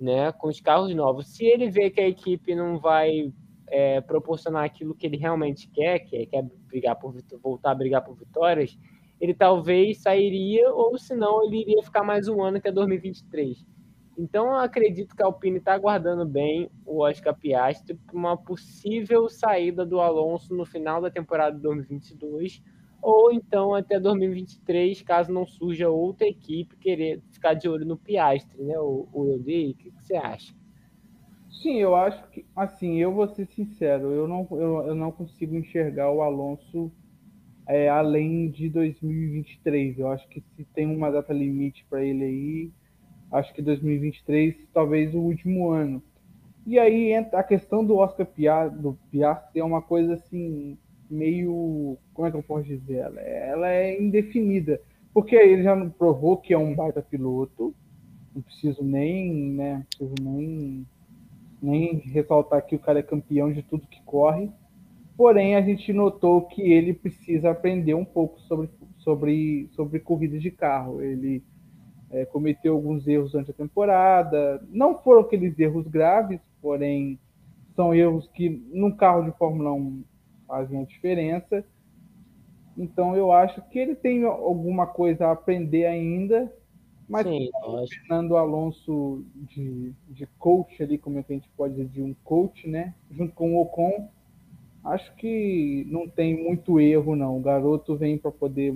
né? Com os carros novos. Se ele vê que a equipe não vai é, proporcionar aquilo que ele realmente quer, que é, quer brigar por voltar a brigar por vitórias ele talvez sairia, ou senão ele iria ficar mais um ano, que é 2023. Então, eu acredito que a Alpine está aguardando bem o Oscar Piastri para uma possível saída do Alonso no final da temporada de 2022, ou então até 2023, caso não surja outra equipe querer ficar de olho no Piastri, né, o, o? O que, que você acha? Sim, eu acho que, assim, eu vou ser sincero, eu não, eu, eu não consigo enxergar o Alonso é, além de 2023. Eu acho que se tem uma data limite para ele aí, acho que 2023 talvez o último ano. E aí a questão do Oscar Piastri, do Piastri é uma coisa assim meio, como é que eu posso dizer, ela é, ela é indefinida, porque ele já provou que é um baita piloto. Não preciso nem, né, preciso nem nem ressaltar que o cara é campeão de tudo que corre Porém, a gente notou que ele precisa aprender um pouco sobre, sobre, sobre corrida de carro. Ele é, cometeu alguns erros durante a temporada. Não foram aqueles erros graves, porém são erros que num carro de Fórmula 1 fazem a diferença. Então eu acho que ele tem alguma coisa a aprender ainda, mas Sim, o Fernando Alonso de, de coach ali, como é que a gente pode dizer, de um coach, né? Junto com o Ocon, acho que não tem muito erro, não. O garoto vem para poder.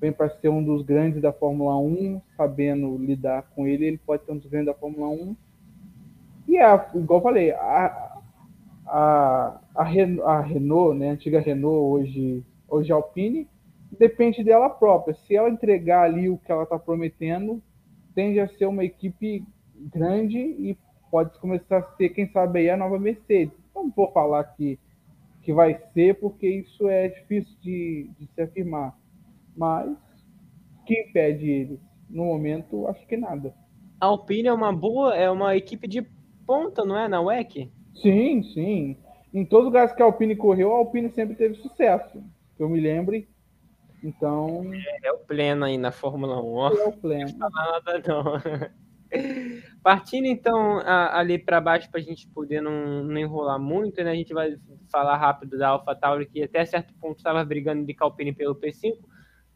Vem para ser um dos grandes da Fórmula 1, sabendo lidar com ele, ele pode ser um dos grandes da Fórmula 1. E a, igual eu falei, a, a, a, a Renault, né, a antiga Renault, hoje, hoje Alpine, depende dela própria. Se ela entregar ali o que ela está prometendo, tende a ser uma equipe grande e pode começar a ser, quem sabe, aí a nova Mercedes. Não vou falar que que vai ser, porque isso é difícil de, de se afirmar. Mas que impede ele? No momento, acho que nada. A Alpine é uma boa, é uma equipe de ponta, não é? Na WEC? Sim, sim. Em todos os lugares que a Alpine correu, a Alpine sempre teve sucesso. Que eu me lembre. Então. É, é o pleno aí na Fórmula 1. É o pleno. Não nada, não. Partindo então a, ali para baixo para a gente poder não, não, enrolar muito, né? A gente vai falar rápido da AlphaTauri que até certo ponto estava brigando de Alpine pelo P5,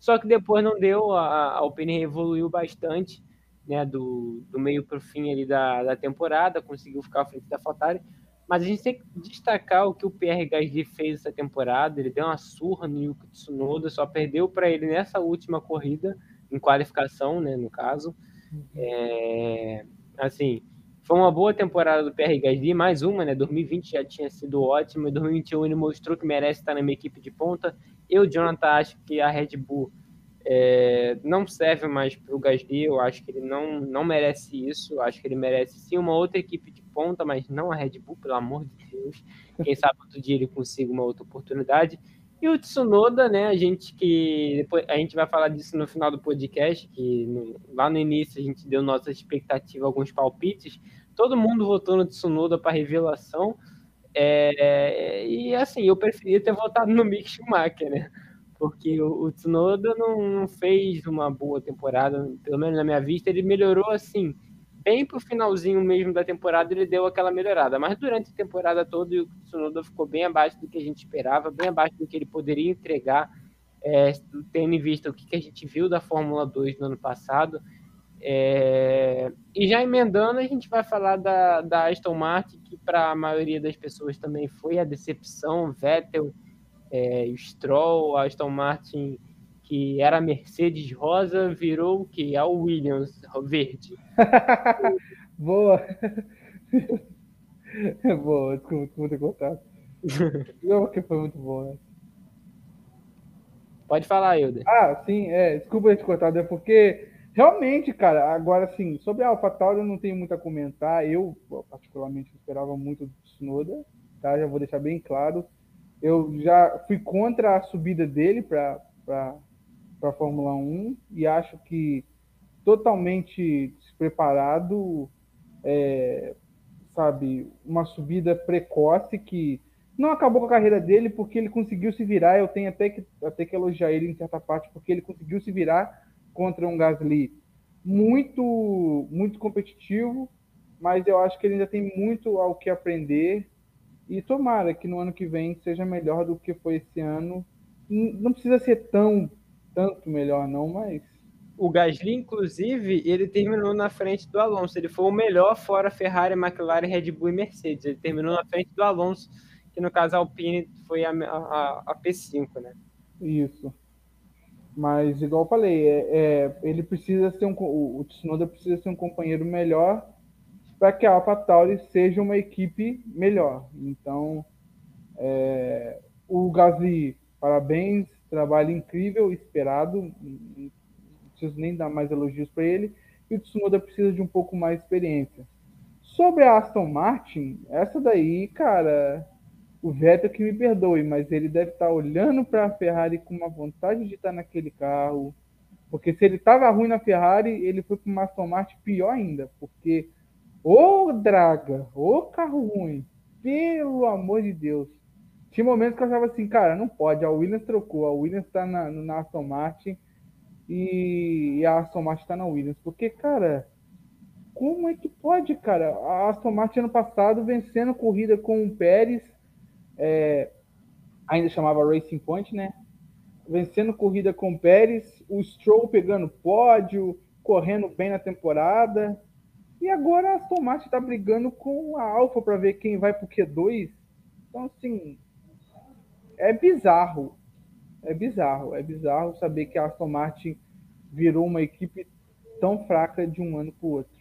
só que depois não deu, a, a Alpine evoluiu bastante, né? Do, do meio para o fim ali da, da temporada, conseguiu ficar à frente da AlphaTauri. Mas a gente tem que destacar o que o Pierre Gasly fez essa temporada. Ele deu uma surra no Yuki Tsunoda, só perdeu para ele nessa última corrida, em qualificação, né, no caso. É, assim, foi uma boa temporada do PR Gasly, mais uma, né? 2020 já tinha sido ótima, 2021 ele mostrou que merece estar na minha equipe de ponta. Eu, Jonathan, acho que a Red Bull é, não serve mais para o Gasly, eu acho que ele não, não merece isso, eu acho que ele merece sim uma outra equipe de ponta, mas não a Red Bull, pelo amor de Deus. Quem sabe outro dia ele consiga uma outra oportunidade. E o Tsunoda, né, a gente que depois a gente vai falar disso no final do podcast, que no, lá no início a gente deu nossa expectativa, alguns palpites. Todo mundo votou no Tsunoda para revelação. É, e assim, eu preferia ter votado no Mick Schumacher, né? Porque o, o Tsunoda não, não, fez uma boa temporada, pelo menos na minha vista, ele melhorou assim bem pro finalzinho mesmo da temporada ele deu aquela melhorada, mas durante a temporada toda o Tsunoda ficou bem abaixo do que a gente esperava, bem abaixo do que ele poderia entregar, é, tendo em vista o que, que a gente viu da Fórmula 2 no ano passado. É, e já emendando, a gente vai falar da, da Aston Martin, que para a maioria das pessoas também foi a decepção. Vettel, é, Stroll, Aston Martin, que era a Mercedes rosa, virou o que? A Williams verde. <laughs> Boa! <laughs> boa, desculpa, desculpa ter cortado. <laughs> Não, que foi muito bom, né? Pode falar, Hilder. Ah, sim, é, desculpa ter cortado, é porque Realmente, cara, agora assim, sobre a AlphaTauri eu não tenho muito a comentar. Eu, particularmente, esperava muito do Tsunoda, tá? Já vou deixar bem claro. Eu já fui contra a subida dele para a Fórmula 1 e acho que totalmente despreparado, é, sabe, uma subida precoce que não acabou com a carreira dele porque ele conseguiu se virar. Eu tenho até que, até que elogiar ele em certa parte porque ele conseguiu se virar contra um Gasly muito, muito competitivo, mas eu acho que ele ainda tem muito ao que aprender. E tomara que no ano que vem seja melhor do que foi esse ano. Não precisa ser tão, tanto melhor, não, mas. O Gasly, inclusive, ele terminou na frente do Alonso. Ele foi o melhor fora Ferrari, McLaren, Red Bull e Mercedes. Ele terminou na frente do Alonso, que no caso a Alpine foi a, a, a P5, né? Isso. Mas, igual eu falei, é, é, ele precisa ser um. O Tsunoda precisa ser um companheiro melhor para que a AlphaTauri seja uma equipe melhor. Então, é, o Gasly, parabéns, trabalho incrível, esperado. Não preciso nem dar mais elogios para ele. E o Tsunoda precisa de um pouco mais de experiência. Sobre a Aston Martin, essa daí, cara, o Vettel que me perdoe, mas ele deve estar olhando para a Ferrari com uma vontade de estar naquele carro. Porque se ele estava ruim na Ferrari, ele foi para uma Aston Martin pior ainda. Porque, ô draga, ô carro ruim, pelo amor de Deus. Tinha momentos que eu achava assim, cara, não pode. A Williams trocou, a Williams está na, na Aston Martin e, a Aston Martin está na Williams. Porque, cara, como é que pode, cara? A Aston Martin ano passado vencendo corrida com o Pérez é, ainda chamava Racing Point, né? Vencendo corrida com Pérez, o Stroll pegando pódio, correndo bem na temporada. E agora a Aston Martin está brigando com a Alfa para ver quem vai para o Q2. Então, assim, é bizarro. É bizarro. É bizarro saber que a Aston Martin virou uma equipe tão fraca de um ano para o outro.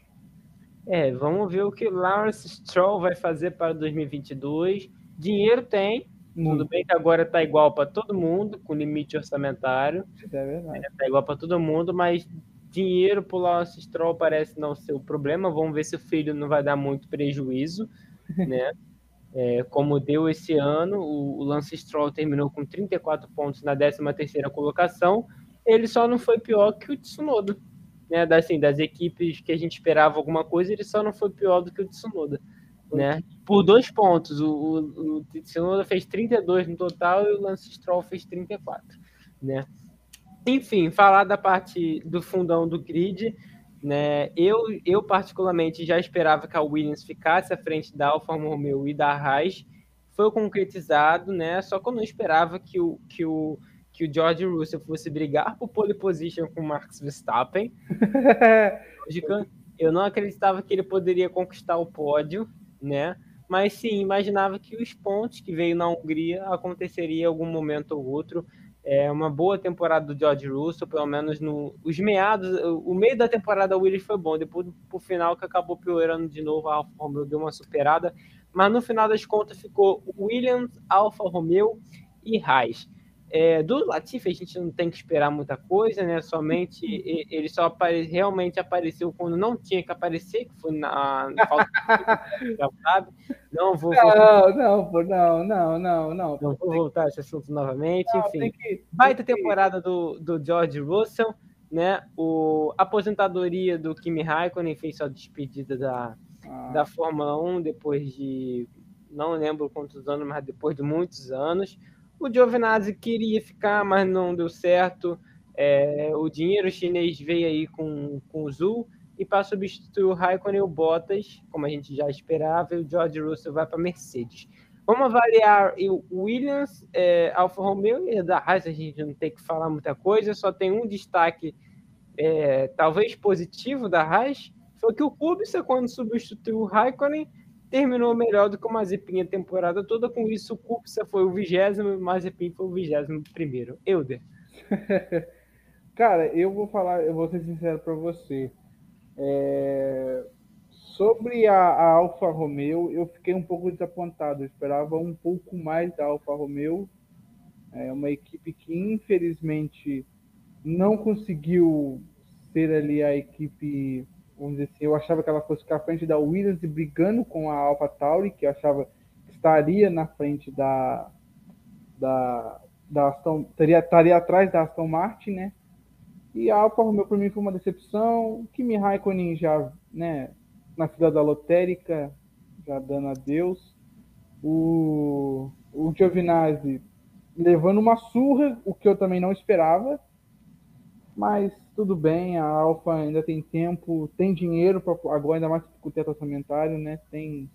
É, vamos ver o que Lawrence Stroll vai fazer para 2022 Dinheiro tem, Muito. tudo bem que agora está igual para todo mundo, com limite orçamentário. É verdade. Está igual para todo mundo, mas dinheiro para o Lance Stroll parece não ser o problema. Vamos ver se o filho não vai dar muito prejuízo, <laughs> né? É, como deu esse ano, o, Lance Stroll terminou com 34 pontos na 13ª colocação. Ele só não foi pior que o Tsunoda. Né, das, assim, das equipes que a gente esperava alguma coisa, ele só não foi pior do que o Tsunoda né? Por dois pontos. O, o, o Tsunoda fez 32 no total e o Lance Stroll fez 34, né? Enfim, falar da parte do fundão do grid, né? Eu, eu particularmente já esperava que a Williams ficasse à frente da Alfa Romeo e da Haas. Foi concretizado, né? Só que eu não esperava que o, que o, que o George Russell fosse brigar por pole position com o Max Verstappen. <laughs> eu não acreditava que ele poderia conquistar o pódio, né? Mas sim, imaginava que os pontos que veio na Hungria aconteceria em algum momento ou outro. É uma boa temporada do George Russell, pelo menos no os meados, o meio da temporada Williams foi bom, depois pro final que acabou piorando de novo, a Alfa Romeo deu uma superada, mas no final das contas ficou Williams, Alfa Romeo e Haas. É, do Latifi a gente não tem que esperar muita coisa, né? Somente ele só apare, realmente apareceu quando não tinha que aparecer, que foi na, na falta de sabe? Não vou voltar. Não, não, não, não, não. Não vou voltar a esse assunto novamente. Não, Enfim, que, baita temporada do, do George Russell, né? O aposentadoria do Kimi Raikkonen fez sua despedida da, ah. da Fórmula 1 depois de não lembro quantos anos, mas depois de muitos anos. O Giovinazzi queria ficar, mas não deu certo. É, o dinheiro chinês veio aí com, com o Zul, e para substituir o Raikkonen o Bottas, como a gente já esperava, e o George Russell vai para Mercedes. Vamos avaliar o Williams, é, Alfa Romeo e da Haas, a gente não tem que falar muita coisa, só tem um destaque, é, talvez positivo da Haas, foi que o Kubica, quando substituiu o Raikkonen, terminou melhor do que o Mazepin a temporada toda. Com isso, o Kubica foi o vigésimo e o Mazepin foi o vigésimo primeiro. Euder. <laughs> Cara, eu vou falar, eu vou ser sincero para você. É... Sobre a, a, Alfa Romeo, eu fiquei um pouco desapontado. Eu esperava um pouco mais da Alfa Romeo. É uma equipe que, infelizmente, não conseguiu ser ali a equipe vamos dizer assim, eu achava que ela fosse ficar à frente da Williams e brigando com a Alpha Tauri, que eu achava que estaria na frente da, da, da Aston, estaria, estaria atrás da Aston Martin, né? E a Alfa Romeo para mim foi uma decepção. Kimi Raikkonen já, né, na fila da lotérica, já dando adeus. O, o Giovinazzi levando uma surra, o que eu também não esperava. Mas tudo bem, a Alfa ainda tem tempo, tem dinheiro para agora ainda mais com o teto orçamentário, né? Tem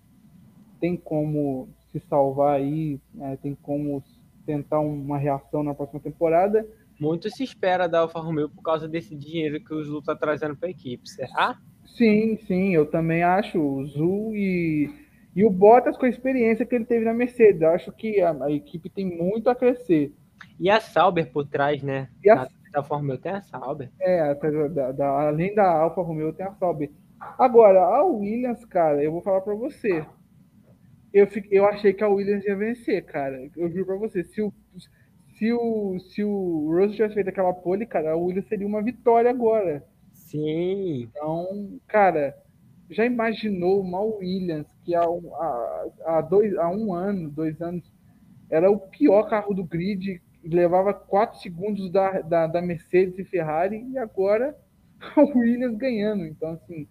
tem como se salvar aí, né? tem como tentar uma reação na próxima temporada. Muito se espera da Alfa Romeo por causa desse dinheiro que o Zul está trazendo para a equipe, será? Sim, sim, eu também acho. O Zul e, e o Bottas com a experiência que ele teve na Mercedes. Eu acho que a, a equipe tem muito a crescer. E a Sauber por trás, né? E a, Alfa Romeo tem a Sauber. É, da, da, além da Alfa Romeo tem a Sauber. Agora, a Williams, cara, eu vou falar para você. Eu, fiquei, eu achei que a Williams ia vencer, cara. Eu juro para você. Se o, se o, se o Russell tivesse feito aquela pole, cara, a Williams seria uma vitória agora. Sim. Então, cara, já imaginou uma Williams que há, há, há, dois, há um ano, dois anos, era o pior carro do grid, levava 4 segundos da, da, da, Mercedes e Ferrari e agora <laughs> o Williams ganhando. Então, assim,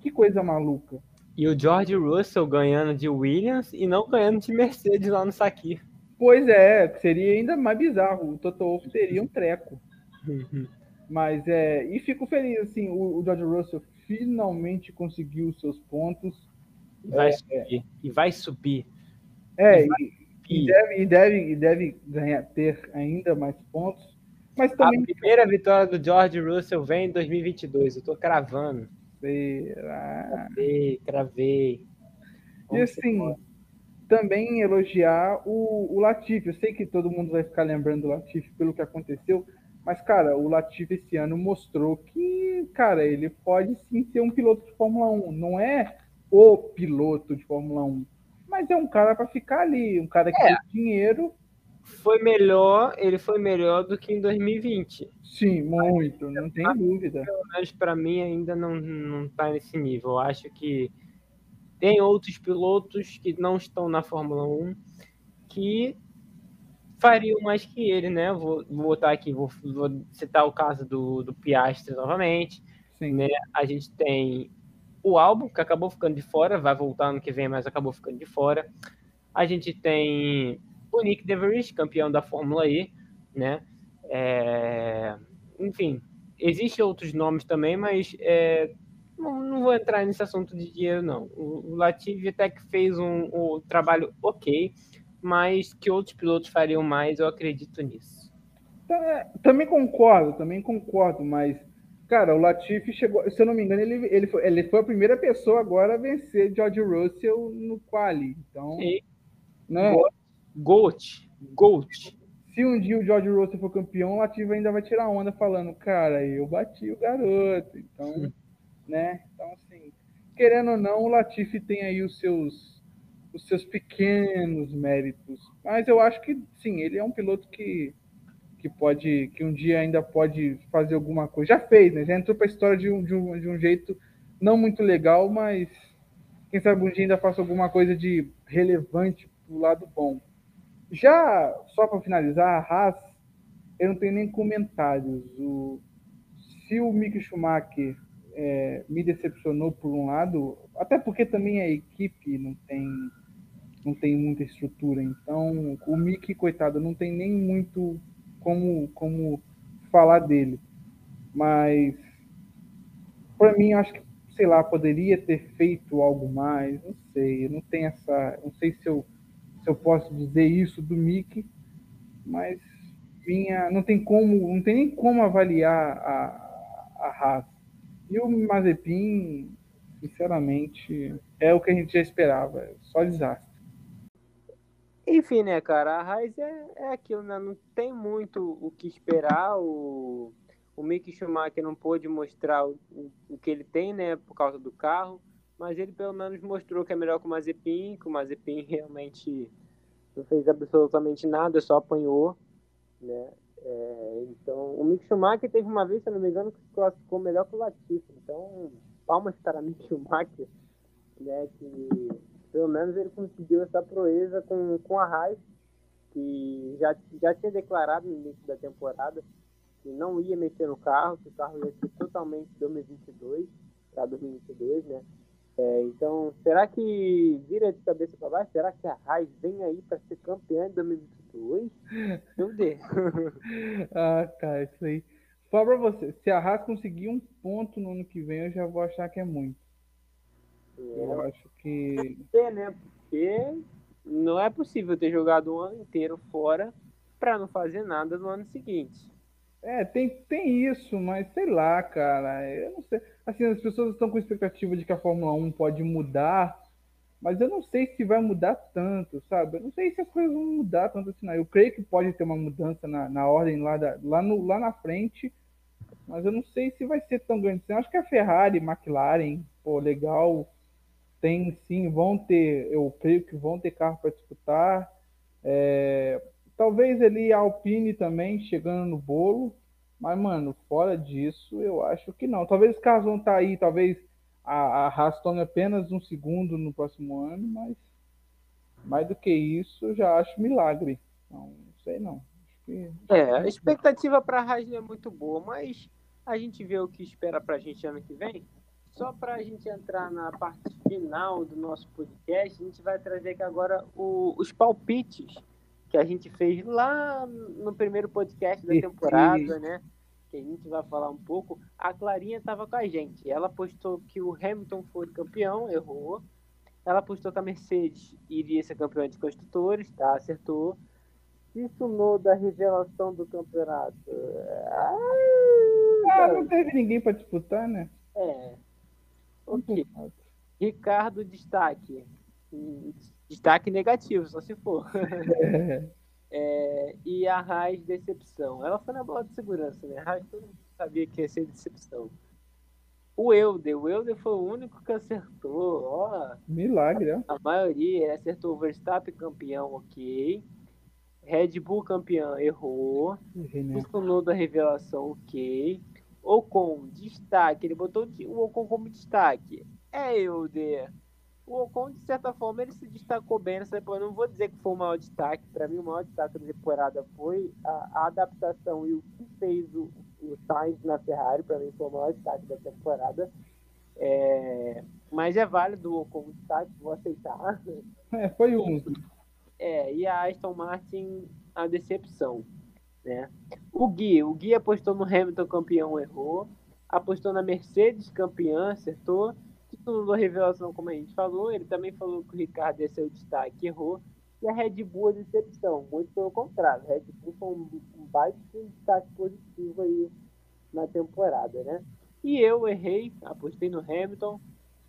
que coisa maluca. E o George Russell ganhando de Williams e não ganhando de Mercedes lá no Saki. Pois é, seria ainda mais bizarro. O Toto Wolff teria um treco. Uhum. Mas é. E fico feliz, assim, o, o George Russell finalmente conseguiu os seus pontos. Vai é, subir. E vai subir. É, e, e deve, e deve, e deve ganhar, ter ainda mais pontos. Mas também... A primeira vitória do George Russell vem em 2022. Eu tô cravando. Será? Cravei, cravei. e assim, também elogiar o, o Latifi. Eu sei que todo mundo vai ficar lembrando do Latifi pelo que aconteceu, mas, cara, o Latifi esse ano mostrou que, cara, ele pode sim ser um piloto de Fórmula 1. Não é o piloto de Fórmula 1 mas é um cara para ficar ali, um cara que é. tem dinheiro. Foi melhor, ele foi melhor do que em 2020. Sim, muito, não tem dúvida. Pelo menos para mim ainda não, não tá nesse nível. Eu acho que tem outros pilotos que não estão na Fórmula 1 que fariam mais que ele, né? Vou, vou botar aqui, vou, vou, citar o caso do, do Piastri novamente. Sim. Né? A gente tem o álbum, que acabou ficando de fora, vai voltar ano que vem, mas acabou ficando de fora. A gente tem o Nick DeVries, campeão da Fórmula E, né? É... Enfim, existem outros nomes também, mas é... não, não, vou entrar nesse assunto de dinheiro, não. O, Latifi até que fez um, um trabalho ok, mas que outros pilotos fariam mais, eu acredito nisso. Tá, também concordo, também concordo, mas Cara, o Latifi chegou, se eu não me engano, ele, ele, foi, ele foi a primeira pessoa agora a vencer George Russell no quali. Então, e... né? Gold, Gold. Se um dia o George Russell for campeão, o Latifi ainda vai tirar onda falando, cara, eu bati o garoto. Então, né? Então, assim, querendo ou não, o Latifi tem aí os seus os seus pequenos méritos. Mas eu acho que sim, ele é um piloto que que pode, que um dia ainda pode fazer alguma coisa. Já fez, né? Já entrou para a história de um, de, um, de um jeito não muito legal, mas quem sabe um dia ainda faça alguma coisa de relevante do lado bom. Já, só para finalizar, a Haas, eu não tenho nem comentários. O, se o Mick Schumacher é, me decepcionou por um lado, até porque também a equipe não tem, não tem muita estrutura. Então, o Mick, coitado, não tem nem muito como, como falar dele. Mas para mim, acho que, sei lá, poderia ter feito algo mais, não sei, não tem essa, não sei se eu, se eu posso dizer isso do Mickey, mas vinha, não tem como, não tem nem como avaliar a, a raça. E o Mazepin, sinceramente, é o que a gente já esperava, é só desastre. Enfim, né, cara, a Raiz é, é aquilo, né? Não tem muito o que esperar. O, o Mick Schumacher não pôde mostrar o, o, que ele tem, né, por causa do carro, mas ele pelo menos mostrou que é melhor que o Mazepin, que o Mazepin <laughs> realmente não fez absolutamente nada, só apanhou, né? É, então, o Mick Schumacher teve uma vez, se não me engano, que se classificou melhor que o Latifi. Então, palmas para Mick Schumacher, né, que pelo menos ele conseguiu essa proeza com, com a Raiz, que já, já tinha declarado no início da temporada que não ia mexer no carro, que o carro ia ser totalmente 2022, para 2022, né? É, então, será que vira de cabeça para baixo? Será que a Raiz vem aí para ser campeã de 2022? Meu Deus. <laughs> ah, cara, isso aí. Só para você, se a Haas conseguir um ponto no ano que vem, eu já vou achar que é muito. Eu é. acho que. É, né? Porque não é possível ter jogado um ano inteiro fora para não fazer nada no ano seguinte. É, tem, tem isso, mas sei lá, cara. Eu não sei. Assim, as pessoas estão com expectativa de que a Fórmula 1 pode mudar, mas eu não sei se vai mudar tanto, sabe? Eu não sei se as coisas vão mudar tanto assim. Não. Eu creio que pode ter uma mudança na, na ordem lá, da, lá, no, lá na frente, mas eu não sei se vai ser tão grande assim. Eu acho que a Ferrari, McLaren, pô, legal tem sim, vão ter, eu creio que vão ter carro para disputar. É, talvez ali a Alpine também chegando no bolo, mas, mano, fora disso, eu acho que não. Talvez os carros vão estar tá aí, talvez a, a Haas tome apenas um segundo no próximo ano, mas mais do que isso, eu já acho milagre. Não, não sei não. Que... É, a expectativa para a Haas é muito boa, mas a gente vê o que espera para a gente ano que vem. Só para a gente entrar na parte final do nosso podcast, a gente vai trazer aqui agora o, os palpites que a gente fez lá no primeiro podcast da temporada, né? Que a gente vai falar um pouco. A Clarinha estava com a gente. Ela postou que o Hamilton foi campeão, errou. Ela postou que a Mercedes iria ser campeã de construtores, tá? Acertou. Isso da revelação do campeonato. Ah, não teve ninguém para disputar, né? É, Ok. Ricardo, destaque. Destaque negativo, só se for. <laughs> é, e a Raiz, decepção. Ela foi na bola de segurança, né? A Raiz todo mundo sabia que ia ser decepção. O Euder, o Euder foi o único que acertou. Ó, Milagre, ó. A maioria acertou o Verstappen campeão, ok. Red Bull campeão, errou. Né? Isso da revelação, ok. Ocon, destaque. Ele botou o Ocon como destaque. É, Euder. O Ocon, de certa forma, ele se destacou bem nessa temporada. Não vou dizer que foi o maior destaque. Para mim, o maior destaque da temporada foi a, a adaptação e o que fez o, o Sainz na Ferrari. Para mim, foi o maior destaque da temporada. É, mas é válido o Ocon destaque, vou aceitar. É, foi um. É, e a Aston Martin, a decepção. Né? O Gui, o Gui apostou no Hamilton campeão, errou. Apostou na Mercedes campeã, acertou. Título da revelação, como a gente falou, ele também falou que o Ricardo ia ser o destaque, errou. E a Red Bull a decepção, muito pelo contrário. A Red Bull foi um, um destaque positivo aí na temporada, né? E eu errei, apostei no Hamilton,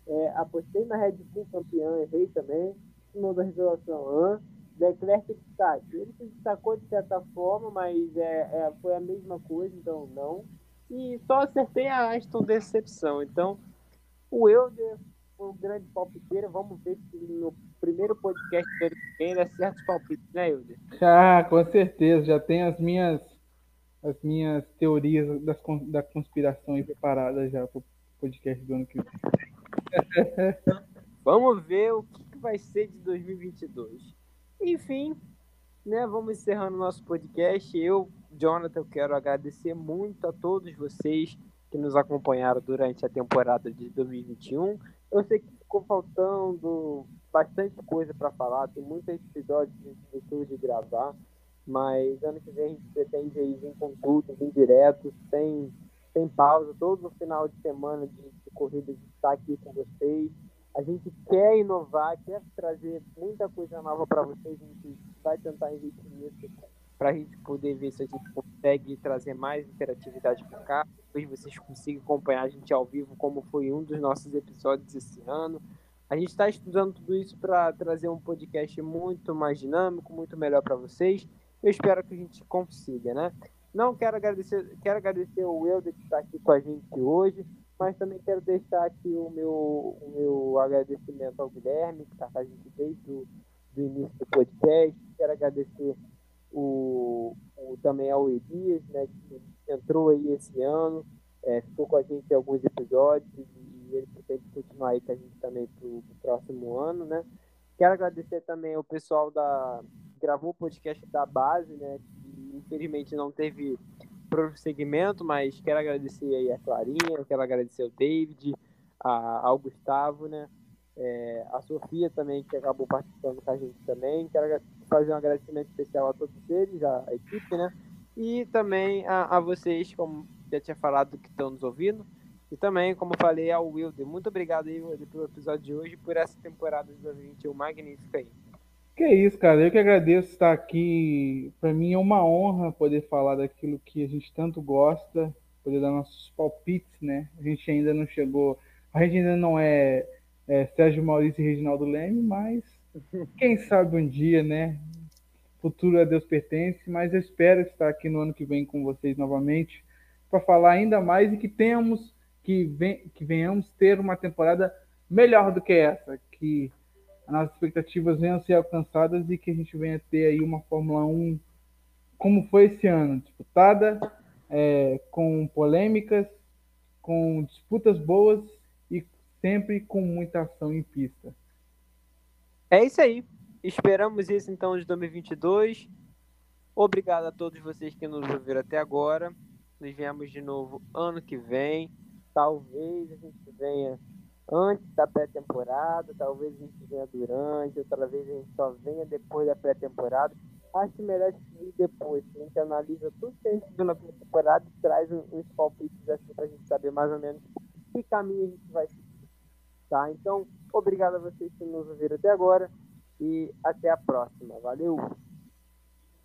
é, apostei na Red Bull campeã, errei também. Título da revelação, ah. Leclerc destaque. Ele se destacou de certa forma, mas é, é, foi a mesma coisa, então não. E só acertei a Aston decepção. Então, o Euder foi um grande palpiteiro. Vamos ver se no primeiro podcast dele ele acerta os palpites, né, Euder? Ah, com certeza. Já tem as minhas as minhas teorias das, da conspiração preparadas já para o podcast do ano que vem. <laughs> Vamos ver o que vai ser de 2022. Enfim, né, vamos encerrando nosso podcast. Eu, Jonathan, quero agradecer muito a todos vocês que nos acompanharam durante a temporada de 2021. Eu sei que ficou faltando bastante coisa para falar, tem muitos episódios que a gente deixou de gravar, mas ano que vem a gente pretende aí vir com tudo, vir direto, sem, sem pausa, todo final de semana de, de corrida, de estar aqui com vocês. A gente quer inovar, quer trazer muita coisa nova para vocês, a gente vai tentar investir nisso para a gente poder ver se a gente consegue trazer mais interatividade para cá. Depois vocês consigam acompanhar a gente ao vivo, como foi um dos nossos episódios esse ano. A gente está estudando tudo isso para trazer um podcast muito mais dinâmico, muito melhor para vocês. Eu espero que a gente consiga, né? Não quero agradecer, quero agradecer o Wilder que está aqui com a gente hoje, mas também quero deixar aqui o meu, o meu agradecimento ao Guilherme, que está com a gente desde o do início do podcast. Quero agradecer o, o, também ao Elias, né, que entrou aí esse ano, é, ficou com a gente em alguns episódios e ele pretende continuar aí com a gente também para o próximo ano, né. Quero agradecer também ao pessoal da gravou o podcast da base, né, que infelizmente não teve prosseguimento, mas quero agradecer aí a Clarinha, quero agradecer ao David, a, ao Gustavo, né, é, a Sofia também, que acabou participando com a gente também. Quero fazer um agradecimento especial a todos eles, a, a equipe, né? E também a, a, vocês, como já tinha falado, que estão nos ouvindo. E também, como falei, ao Wilder. Muito obrigado aí, Wilder, pelo episódio de hoje por essa temporada de 2021 magnífica aí. Que é isso, cara. Eu que agradeço estar aqui. Para mim é uma honra poder falar daquilo que a gente tanto gosta, poder dar nossos palpites, né? A gente ainda não chegou, a gente ainda não é é, Sérgio Maurício e Reginaldo Leme, mas quem sabe um dia, né? Futuro a Deus pertence, mas eu espero estar aqui no ano que vem com vocês novamente para falar ainda mais e que tenhamos que, vem, que venhamos ter uma temporada melhor do que essa, que as nossas expectativas venham a ser alcançadas e que a gente venha ter aí uma Fórmula 1 como foi esse ano, disputada, é, com polêmicas, com disputas boas sempre com muita ação em pista. É isso aí. Esperamos isso então de 2022. Obrigado a todos vocês que nos ouviram até agora. Nos vemos de novo ano que vem. Talvez a gente venha antes da pré-temporada, talvez a gente venha durante, outra vez a gente só venha depois da pré-temporada. Acho melhor ir depois. A gente analisa tudo que a gente viu na pré-temporada e traz uns palpites assim para a gente saber mais ou menos que caminho a gente vai seguir Tá? Então, obrigado a vocês que nos ouviram até agora e até a próxima. Valeu!